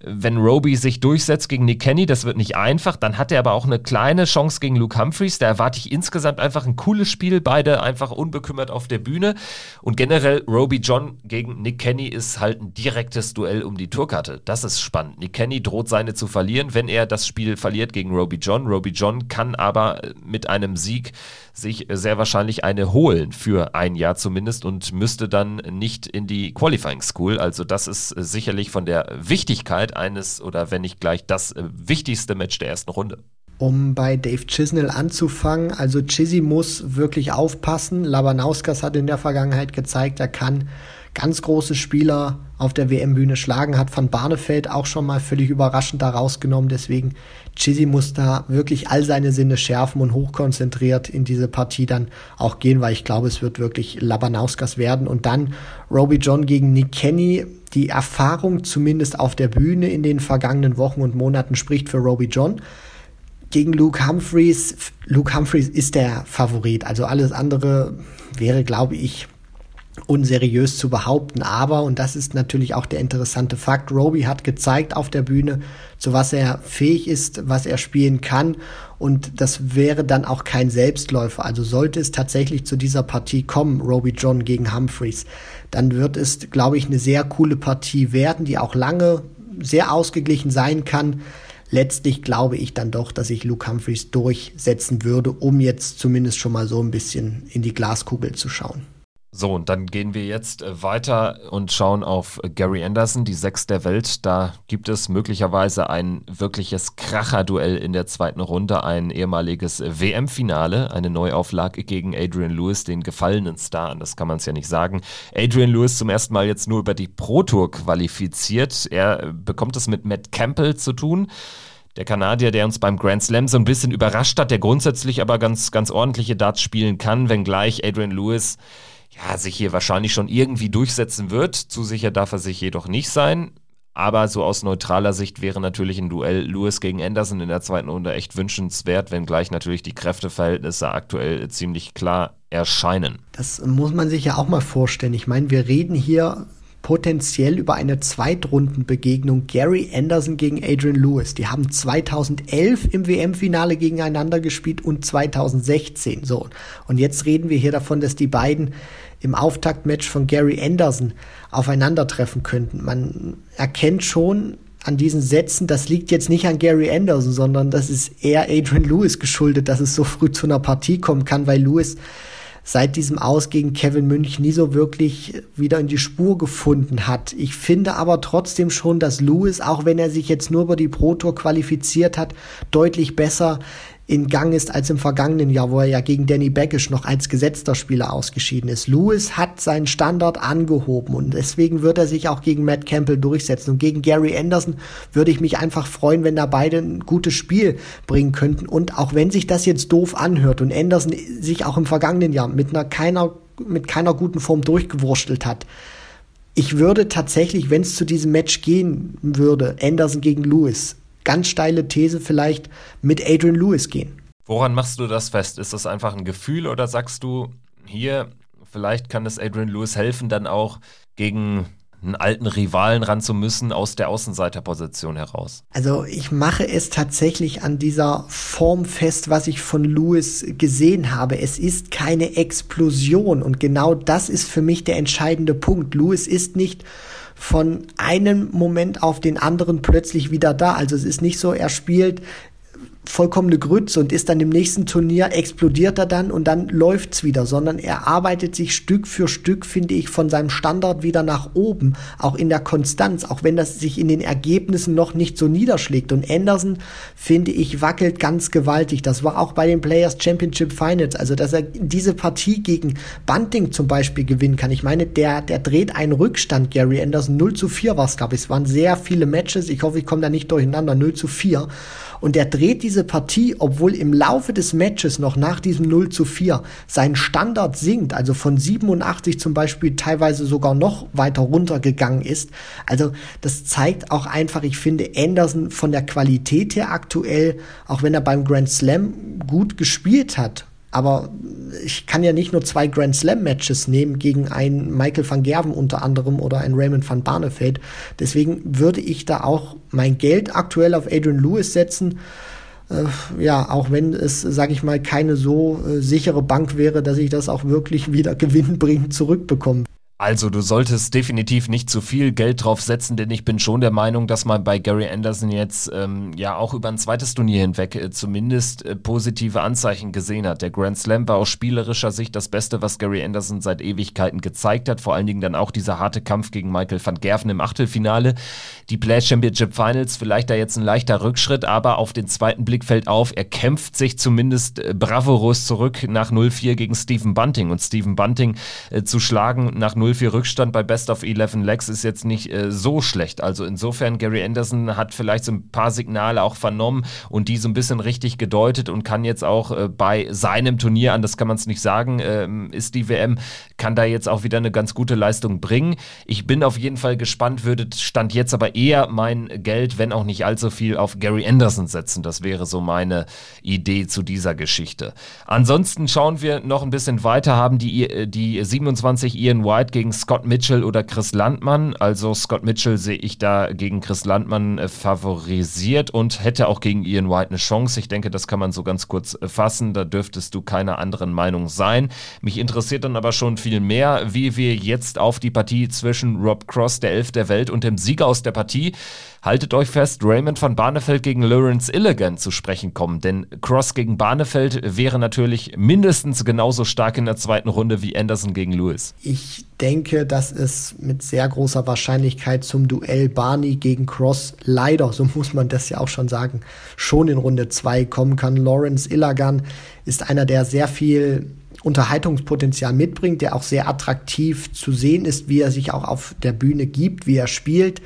wenn Roby sich durchsetzt gegen Nick Kenny, das wird nicht einfach. Dann hat er aber auch eine kleine Chance gegen Luke Humphreys. Da erwarte ich insgesamt einfach ein cooles Spiel. Beide einfach unbekümmert auf der Bühne. Und generell Roby John gegen Nick Kenny ist halt ein direktes Duell um die Tourkarte. Das ist spannend. Nick Kenny droht seine zu verlieren, wenn er das Spiel verliert gegen Roby John. Roby John kann aber mit einem Sieg sich sehr wahrscheinlich eine holen für ein Jahr zumindest und müsste dann nicht in die Qualifying School. Also das ist sicherlich von der Wichtigkeit eines oder wenn nicht gleich das wichtigste Match der ersten Runde. Um bei Dave Chisnell anzufangen, also Chizzy muss wirklich aufpassen. Labanauskas hat in der Vergangenheit gezeigt, er kann ganz große Spieler auf der WM-Bühne schlagen, hat Van Barneveld auch schon mal völlig überraschend da rausgenommen. Deswegen Chizzy muss da wirklich all seine Sinne schärfen und hochkonzentriert in diese Partie dann auch gehen, weil ich glaube, es wird wirklich Labanauskas werden. Und dann Roby John gegen Nick Kenny. Die Erfahrung zumindest auf der Bühne in den vergangenen Wochen und Monaten spricht für Roby John gegen Luke Humphreys. Luke Humphreys ist der Favorit. Also alles andere wäre, glaube ich, unseriös zu behaupten. Aber, und das ist natürlich auch der interessante Fakt, Roby hat gezeigt auf der Bühne, zu was er fähig ist, was er spielen kann. Und das wäre dann auch kein Selbstläufer. Also sollte es tatsächlich zu dieser Partie kommen, Roby John gegen Humphreys, dann wird es, glaube ich, eine sehr coole Partie werden, die auch lange sehr ausgeglichen sein kann. Letztlich glaube ich dann doch, dass ich Luke Humphreys durchsetzen würde, um jetzt zumindest schon mal so ein bisschen in die Glaskugel zu schauen. So, und dann gehen wir jetzt äh, weiter und schauen auf Gary Anderson, die Sechs der Welt. Da gibt es möglicherweise ein wirkliches Kracherduell in der zweiten Runde, ein ehemaliges WM-Finale, eine Neuauflage gegen Adrian Lewis, den gefallenen Star, das kann man es ja nicht sagen. Adrian Lewis zum ersten Mal jetzt nur über die Pro Tour qualifiziert. Er bekommt es mit Matt Campbell zu tun. Der Kanadier, der uns beim Grand Slam so ein bisschen überrascht hat, der grundsätzlich aber ganz, ganz ordentliche Darts spielen kann, wenngleich Adrian Lewis ja, sich hier wahrscheinlich schon irgendwie durchsetzen wird. Zu sicher darf er sich jedoch nicht sein. Aber so aus neutraler Sicht wäre natürlich ein Duell Lewis gegen Anderson in der zweiten Runde echt wünschenswert, wenngleich natürlich die Kräfteverhältnisse aktuell ziemlich klar erscheinen. Das muss man sich ja auch mal vorstellen. Ich meine, wir reden hier potenziell über eine Zweitrundenbegegnung Gary Anderson gegen Adrian Lewis. Die haben 2011 im WM-Finale gegeneinander gespielt und 2016. So. Und jetzt reden wir hier davon, dass die beiden im Auftaktmatch von Gary Anderson aufeinandertreffen könnten. Man erkennt schon an diesen Sätzen, das liegt jetzt nicht an Gary Anderson, sondern das ist eher Adrian Lewis geschuldet, dass es so früh zu einer Partie kommen kann, weil Lewis seit diesem Aus gegen Kevin Münch nie so wirklich wieder in die Spur gefunden hat. Ich finde aber trotzdem schon, dass Lewis, auch wenn er sich jetzt nur über die Pro Tour qualifiziert hat, deutlich besser in Gang ist als im vergangenen Jahr, wo er ja gegen Danny Beckisch noch als gesetzter Spieler ausgeschieden ist. Lewis hat seinen Standard angehoben und deswegen wird er sich auch gegen Matt Campbell durchsetzen. Und gegen Gary Anderson würde ich mich einfach freuen, wenn da beide ein gutes Spiel bringen könnten. Und auch wenn sich das jetzt doof anhört und Anderson sich auch im vergangenen Jahr mit einer keiner, mit keiner guten Form durchgewurstelt hat, ich würde tatsächlich, wenn es zu diesem Match gehen würde, Anderson gegen Lewis, ganz steile These vielleicht mit Adrian Lewis gehen. Woran machst du das fest? Ist das einfach ein Gefühl oder sagst du, hier, vielleicht kann es Adrian Lewis helfen, dann auch gegen einen alten Rivalen ran zu müssen aus der Außenseiterposition heraus? Also ich mache es tatsächlich an dieser Form fest, was ich von Lewis gesehen habe. Es ist keine Explosion und genau das ist für mich der entscheidende Punkt. Lewis ist nicht von einem Moment auf den anderen plötzlich wieder da. Also es ist nicht so, er spielt vollkommene Grütze und ist dann im nächsten Turnier, explodiert er dann und dann läuft's wieder, sondern er arbeitet sich Stück für Stück, finde ich, von seinem Standard wieder nach oben, auch in der Konstanz, auch wenn das sich in den Ergebnissen noch nicht so niederschlägt. Und Anderson, finde ich, wackelt ganz gewaltig. Das war auch bei den Players Championship Finals, also dass er diese Partie gegen Bunting zum Beispiel gewinnen kann. Ich meine, der, der dreht einen Rückstand, Gary Anderson, 0 zu 4 war es, glaube ich. Es waren sehr viele Matches, ich hoffe, ich komme da nicht durcheinander, 0 zu 4. Und er dreht diese Partie, obwohl im Laufe des Matches noch nach diesem 0 zu 4 sein Standard sinkt, also von 87 zum Beispiel teilweise sogar noch weiter runtergegangen ist. Also das zeigt auch einfach, ich finde Anderson von der Qualität her aktuell, auch wenn er beim Grand Slam gut gespielt hat, aber ich kann ja nicht nur zwei Grand Slam Matches nehmen gegen einen Michael van Gerven unter anderem oder einen Raymond van Barneveld. Deswegen würde ich da auch mein Geld aktuell auf Adrian Lewis setzen. Äh, ja, auch wenn es, sage ich mal, keine so äh, sichere Bank wäre, dass ich das auch wirklich wieder gewinnbringend zurückbekomme. Also du solltest definitiv nicht zu viel Geld drauf setzen, denn ich bin schon der Meinung, dass man bei Gary Anderson jetzt ähm, ja auch über ein zweites Turnier hinweg äh, zumindest äh, positive Anzeichen gesehen hat. Der Grand Slam war aus spielerischer Sicht das Beste, was Gary Anderson seit Ewigkeiten gezeigt hat. Vor allen Dingen dann auch dieser harte Kampf gegen Michael van Gerven im Achtelfinale. Die Play Championship Finals, vielleicht da jetzt ein leichter Rückschritt, aber auf den zweiten Blick fällt auf, er kämpft sich zumindest äh, bravourös zurück nach 0-4 gegen Stephen Bunting. Und Stephen Bunting äh, zu schlagen nach 0 0-4 Rückstand bei Best of 11 Legs ist jetzt nicht äh, so schlecht. Also insofern, Gary Anderson hat vielleicht so ein paar Signale auch vernommen und die so ein bisschen richtig gedeutet und kann jetzt auch äh, bei seinem Turnier, anders kann man es nicht sagen, äh, ist die WM, kann da jetzt auch wieder eine ganz gute Leistung bringen. Ich bin auf jeden Fall gespannt, würde Stand jetzt aber eher mein Geld, wenn auch nicht allzu viel, auf Gary Anderson setzen. Das wäre so meine Idee zu dieser Geschichte. Ansonsten schauen wir noch ein bisschen weiter, haben die, äh, die 27 Ian White gegen gegen Scott Mitchell oder Chris Landmann. Also Scott Mitchell sehe ich da gegen Chris Landmann äh, favorisiert und hätte auch gegen Ian White eine Chance. Ich denke, das kann man so ganz kurz äh, fassen. Da dürftest du keiner anderen Meinung sein. Mich interessiert dann aber schon viel mehr, wie wir jetzt auf die Partie zwischen Rob Cross, der Elf der Welt, und dem Sieger aus der Partie Haltet euch fest, Raymond van Barneveld gegen Lawrence Illigan zu sprechen kommen, denn Cross gegen Barneveld wäre natürlich mindestens genauso stark in der zweiten Runde wie Anderson gegen Lewis. Ich denke, dass es mit sehr großer Wahrscheinlichkeit zum Duell Barney gegen Cross leider, so muss man das ja auch schon sagen, schon in Runde 2 kommen kann. Lawrence Illigan ist einer, der sehr viel Unterhaltungspotenzial mitbringt, der auch sehr attraktiv zu sehen ist, wie er sich auch auf der Bühne gibt, wie er spielt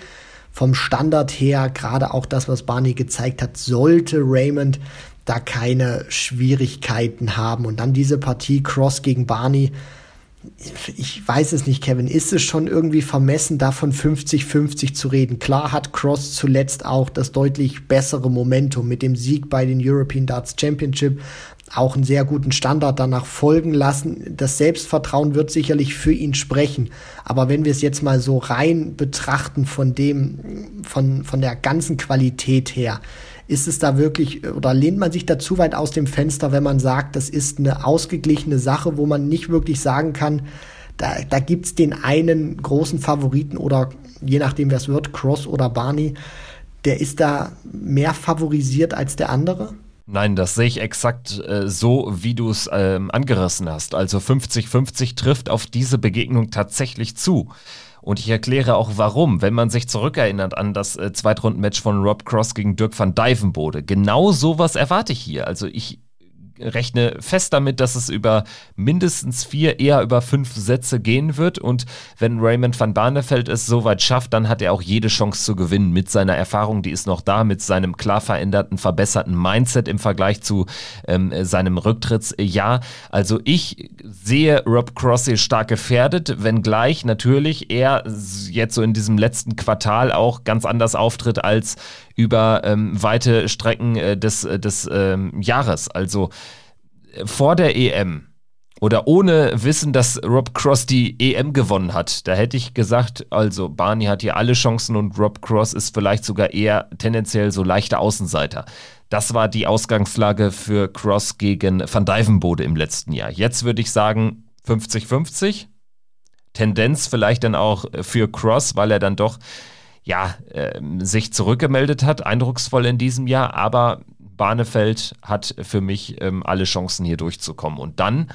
vom Standard her, gerade auch das, was Barney gezeigt hat, sollte Raymond da keine Schwierigkeiten haben. Und dann diese Partie Cross gegen Barney. Ich weiß es nicht, Kevin. Ist es schon irgendwie vermessen, davon 50-50 zu reden? Klar hat Cross zuletzt auch das deutlich bessere Momentum mit dem Sieg bei den European Darts Championship auch einen sehr guten Standard danach folgen lassen. Das Selbstvertrauen wird sicherlich für ihn sprechen. Aber wenn wir es jetzt mal so rein betrachten von dem, von, von der ganzen Qualität her, ist es da wirklich, oder lehnt man sich da zu weit aus dem Fenster, wenn man sagt, das ist eine ausgeglichene Sache, wo man nicht wirklich sagen kann, da, da gibt's den einen großen Favoriten oder je nachdem, wer es wird, Cross oder Barney, der ist da mehr favorisiert als der andere? Nein, das sehe ich exakt äh, so, wie du es ähm, angerissen hast. Also 50-50 trifft auf diese Begegnung tatsächlich zu. Und ich erkläre auch warum. Wenn man sich zurückerinnert an das äh, Zweitrundenmatch von Rob Cross gegen Dirk van Dijvenbode, genau sowas erwarte ich hier. Also ich rechne fest damit, dass es über mindestens vier, eher über fünf Sätze gehen wird. Und wenn Raymond van Barneveld es soweit schafft, dann hat er auch jede Chance zu gewinnen mit seiner Erfahrung, die ist noch da, mit seinem klar veränderten, verbesserten Mindset im Vergleich zu ähm, seinem Rücktrittsjahr. Also ich sehe Rob Crossy stark gefährdet, wenngleich natürlich er jetzt so in diesem letzten Quartal auch ganz anders auftritt als über ähm, weite Strecken äh, des, äh, des ähm, Jahres. Also äh, vor der EM oder ohne Wissen, dass Rob Cross die EM gewonnen hat, da hätte ich gesagt, also Barney hat hier alle Chancen und Rob Cross ist vielleicht sogar eher tendenziell so leichter Außenseiter. Das war die Ausgangslage für Cross gegen Van Dijvenbode im letzten Jahr. Jetzt würde ich sagen 50-50. Tendenz vielleicht dann auch für Cross, weil er dann doch ja, äh, sich zurückgemeldet hat, eindrucksvoll in diesem Jahr, aber Barnefeld hat für mich ähm, alle Chancen hier durchzukommen. Und dann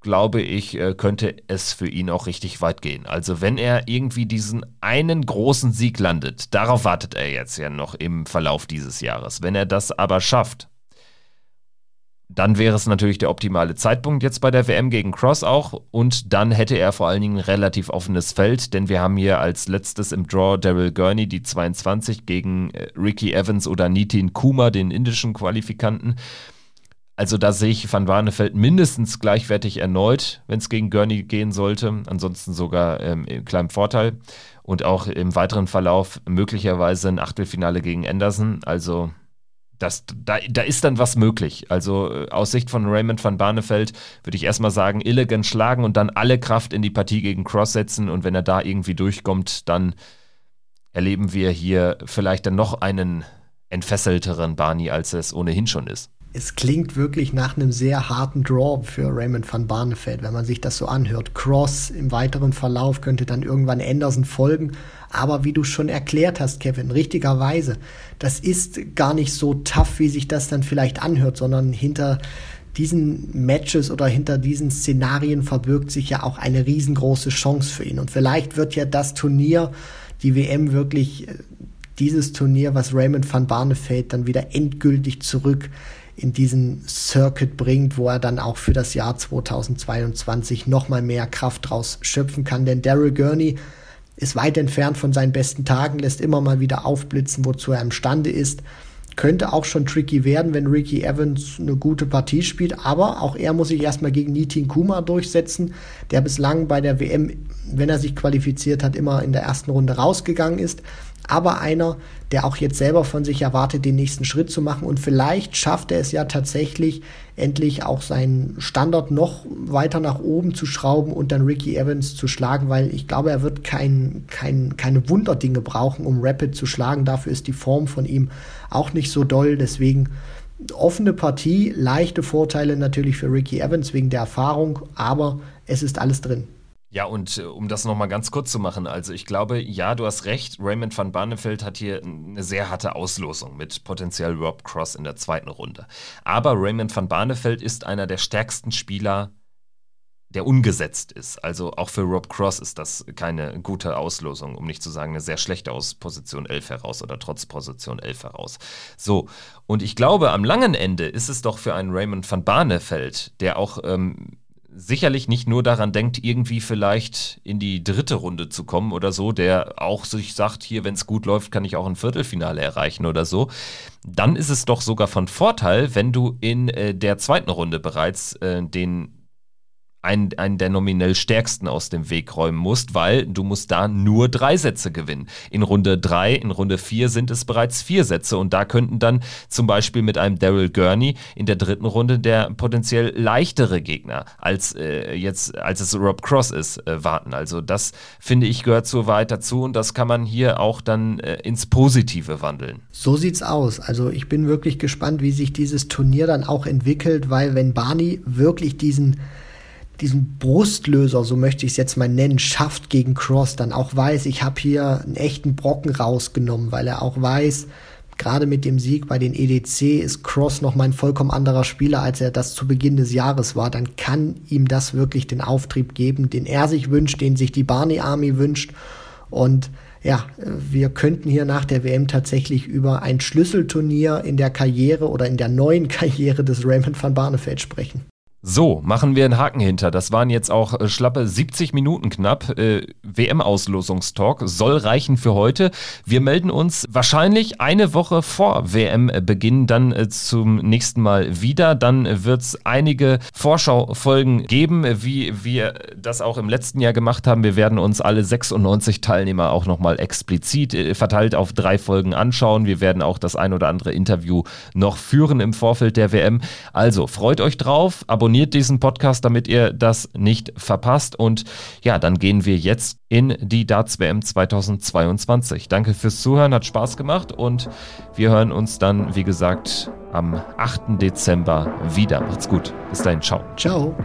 glaube ich, äh, könnte es für ihn auch richtig weit gehen. Also wenn er irgendwie diesen einen großen Sieg landet, darauf wartet er jetzt ja noch im Verlauf dieses Jahres. Wenn er das aber schafft, dann wäre es natürlich der optimale Zeitpunkt jetzt bei der WM gegen Cross auch. Und dann hätte er vor allen Dingen ein relativ offenes Feld, denn wir haben hier als letztes im Draw Daryl Gurney, die 22, gegen äh, Ricky Evans oder Nitin Kuma, den indischen Qualifikanten. Also da sehe ich Van Barneveld mindestens gleichwertig erneut, wenn es gegen Gurney gehen sollte. Ansonsten sogar ähm, im kleinen Vorteil. Und auch im weiteren Verlauf möglicherweise ein Achtelfinale gegen Anderson. Also das, da, da ist dann was möglich. Also äh, aus Sicht von Raymond van Barneveld würde ich erstmal sagen, Illigan schlagen und dann alle Kraft in die Partie gegen Cross setzen und wenn er da irgendwie durchkommt, dann erleben wir hier vielleicht dann noch einen entfesselteren Barney, als es ohnehin schon ist es klingt wirklich nach einem sehr harten Draw für Raymond van Barneveld, wenn man sich das so anhört. Cross im weiteren Verlauf könnte dann irgendwann Anderson folgen. Aber wie du schon erklärt hast, Kevin, richtigerweise, das ist gar nicht so tough, wie sich das dann vielleicht anhört, sondern hinter diesen Matches oder hinter diesen Szenarien verbirgt sich ja auch eine riesengroße Chance für ihn. Und vielleicht wird ja das Turnier, die WM wirklich äh, dieses Turnier, was Raymond van Barneveld dann wieder endgültig zurück in diesen Circuit bringt, wo er dann auch für das Jahr 2022 nochmal mehr Kraft draus schöpfen kann. Denn Daryl Gurney ist weit entfernt von seinen besten Tagen, lässt immer mal wieder aufblitzen, wozu er imstande ist. Könnte auch schon tricky werden, wenn Ricky Evans eine gute Partie spielt, aber auch er muss sich erstmal gegen Nitin Kuma durchsetzen, der bislang bei der WM, wenn er sich qualifiziert hat, immer in der ersten Runde rausgegangen ist aber einer, der auch jetzt selber von sich erwartet, den nächsten Schritt zu machen. Und vielleicht schafft er es ja tatsächlich, endlich auch seinen Standard noch weiter nach oben zu schrauben und dann Ricky Evans zu schlagen, weil ich glaube, er wird kein, kein, keine Wunderdinge brauchen, um Rapid zu schlagen. Dafür ist die Form von ihm auch nicht so doll. Deswegen offene Partie, leichte Vorteile natürlich für Ricky Evans wegen der Erfahrung, aber es ist alles drin. Ja, und äh, um das nochmal ganz kurz zu machen, also ich glaube, ja, du hast recht, Raymond van Barneveld hat hier eine sehr harte Auslosung mit potenziell Rob Cross in der zweiten Runde. Aber Raymond van Barneveld ist einer der stärksten Spieler, der ungesetzt ist. Also auch für Rob Cross ist das keine gute Auslosung, um nicht zu sagen eine sehr schlechte aus Position 11 heraus oder trotz Position 11 heraus. So, und ich glaube, am langen Ende ist es doch für einen Raymond van Barneveld, der auch ähm, sicherlich nicht nur daran denkt, irgendwie vielleicht in die dritte Runde zu kommen oder so, der auch sich sagt, hier, wenn es gut läuft, kann ich auch ein Viertelfinale erreichen oder so, dann ist es doch sogar von Vorteil, wenn du in äh, der zweiten Runde bereits äh, den einen, einen der nominell stärksten aus dem Weg räumen musst, weil du musst da nur drei Sätze gewinnen. In Runde drei, in Runde vier sind es bereits vier Sätze und da könnten dann zum Beispiel mit einem Daryl Gurney in der dritten Runde der potenziell leichtere Gegner als äh, jetzt, als es Rob Cross ist, äh, warten. Also das finde ich gehört so weit dazu und das kann man hier auch dann äh, ins Positive wandeln. So sieht's aus. Also ich bin wirklich gespannt, wie sich dieses Turnier dann auch entwickelt, weil wenn Barney wirklich diesen diesen Brustlöser, so möchte ich es jetzt mal nennen, schafft gegen Cross, dann auch weiß, ich habe hier einen echten Brocken rausgenommen, weil er auch weiß, gerade mit dem Sieg bei den EDC ist Cross noch mal ein vollkommen anderer Spieler, als er das zu Beginn des Jahres war, dann kann ihm das wirklich den Auftrieb geben, den er sich wünscht, den sich die Barney Army wünscht und ja, wir könnten hier nach der WM tatsächlich über ein Schlüsselturnier in der Karriere oder in der neuen Karriere des Raymond van Barneveld sprechen. So, machen wir einen Haken hinter. Das waren jetzt auch äh, schlappe 70 Minuten knapp. Äh, WM-Auslosungstalk soll reichen für heute. Wir melden uns wahrscheinlich eine Woche vor WM-Beginn dann äh, zum nächsten Mal wieder. Dann wird es einige Vorschaufolgen geben, wie wir das auch im letzten Jahr gemacht haben. Wir werden uns alle 96 Teilnehmer auch nochmal explizit äh, verteilt auf drei Folgen anschauen. Wir werden auch das ein oder andere Interview noch führen im Vorfeld der WM. Also freut euch drauf, abonniert abonniert diesen Podcast, damit ihr das nicht verpasst. Und ja, dann gehen wir jetzt in die Darts WM 2022. Danke fürs Zuhören, hat Spaß gemacht und wir hören uns dann, wie gesagt, am 8. Dezember wieder. Macht's gut. Bis dahin, ciao. Ciao.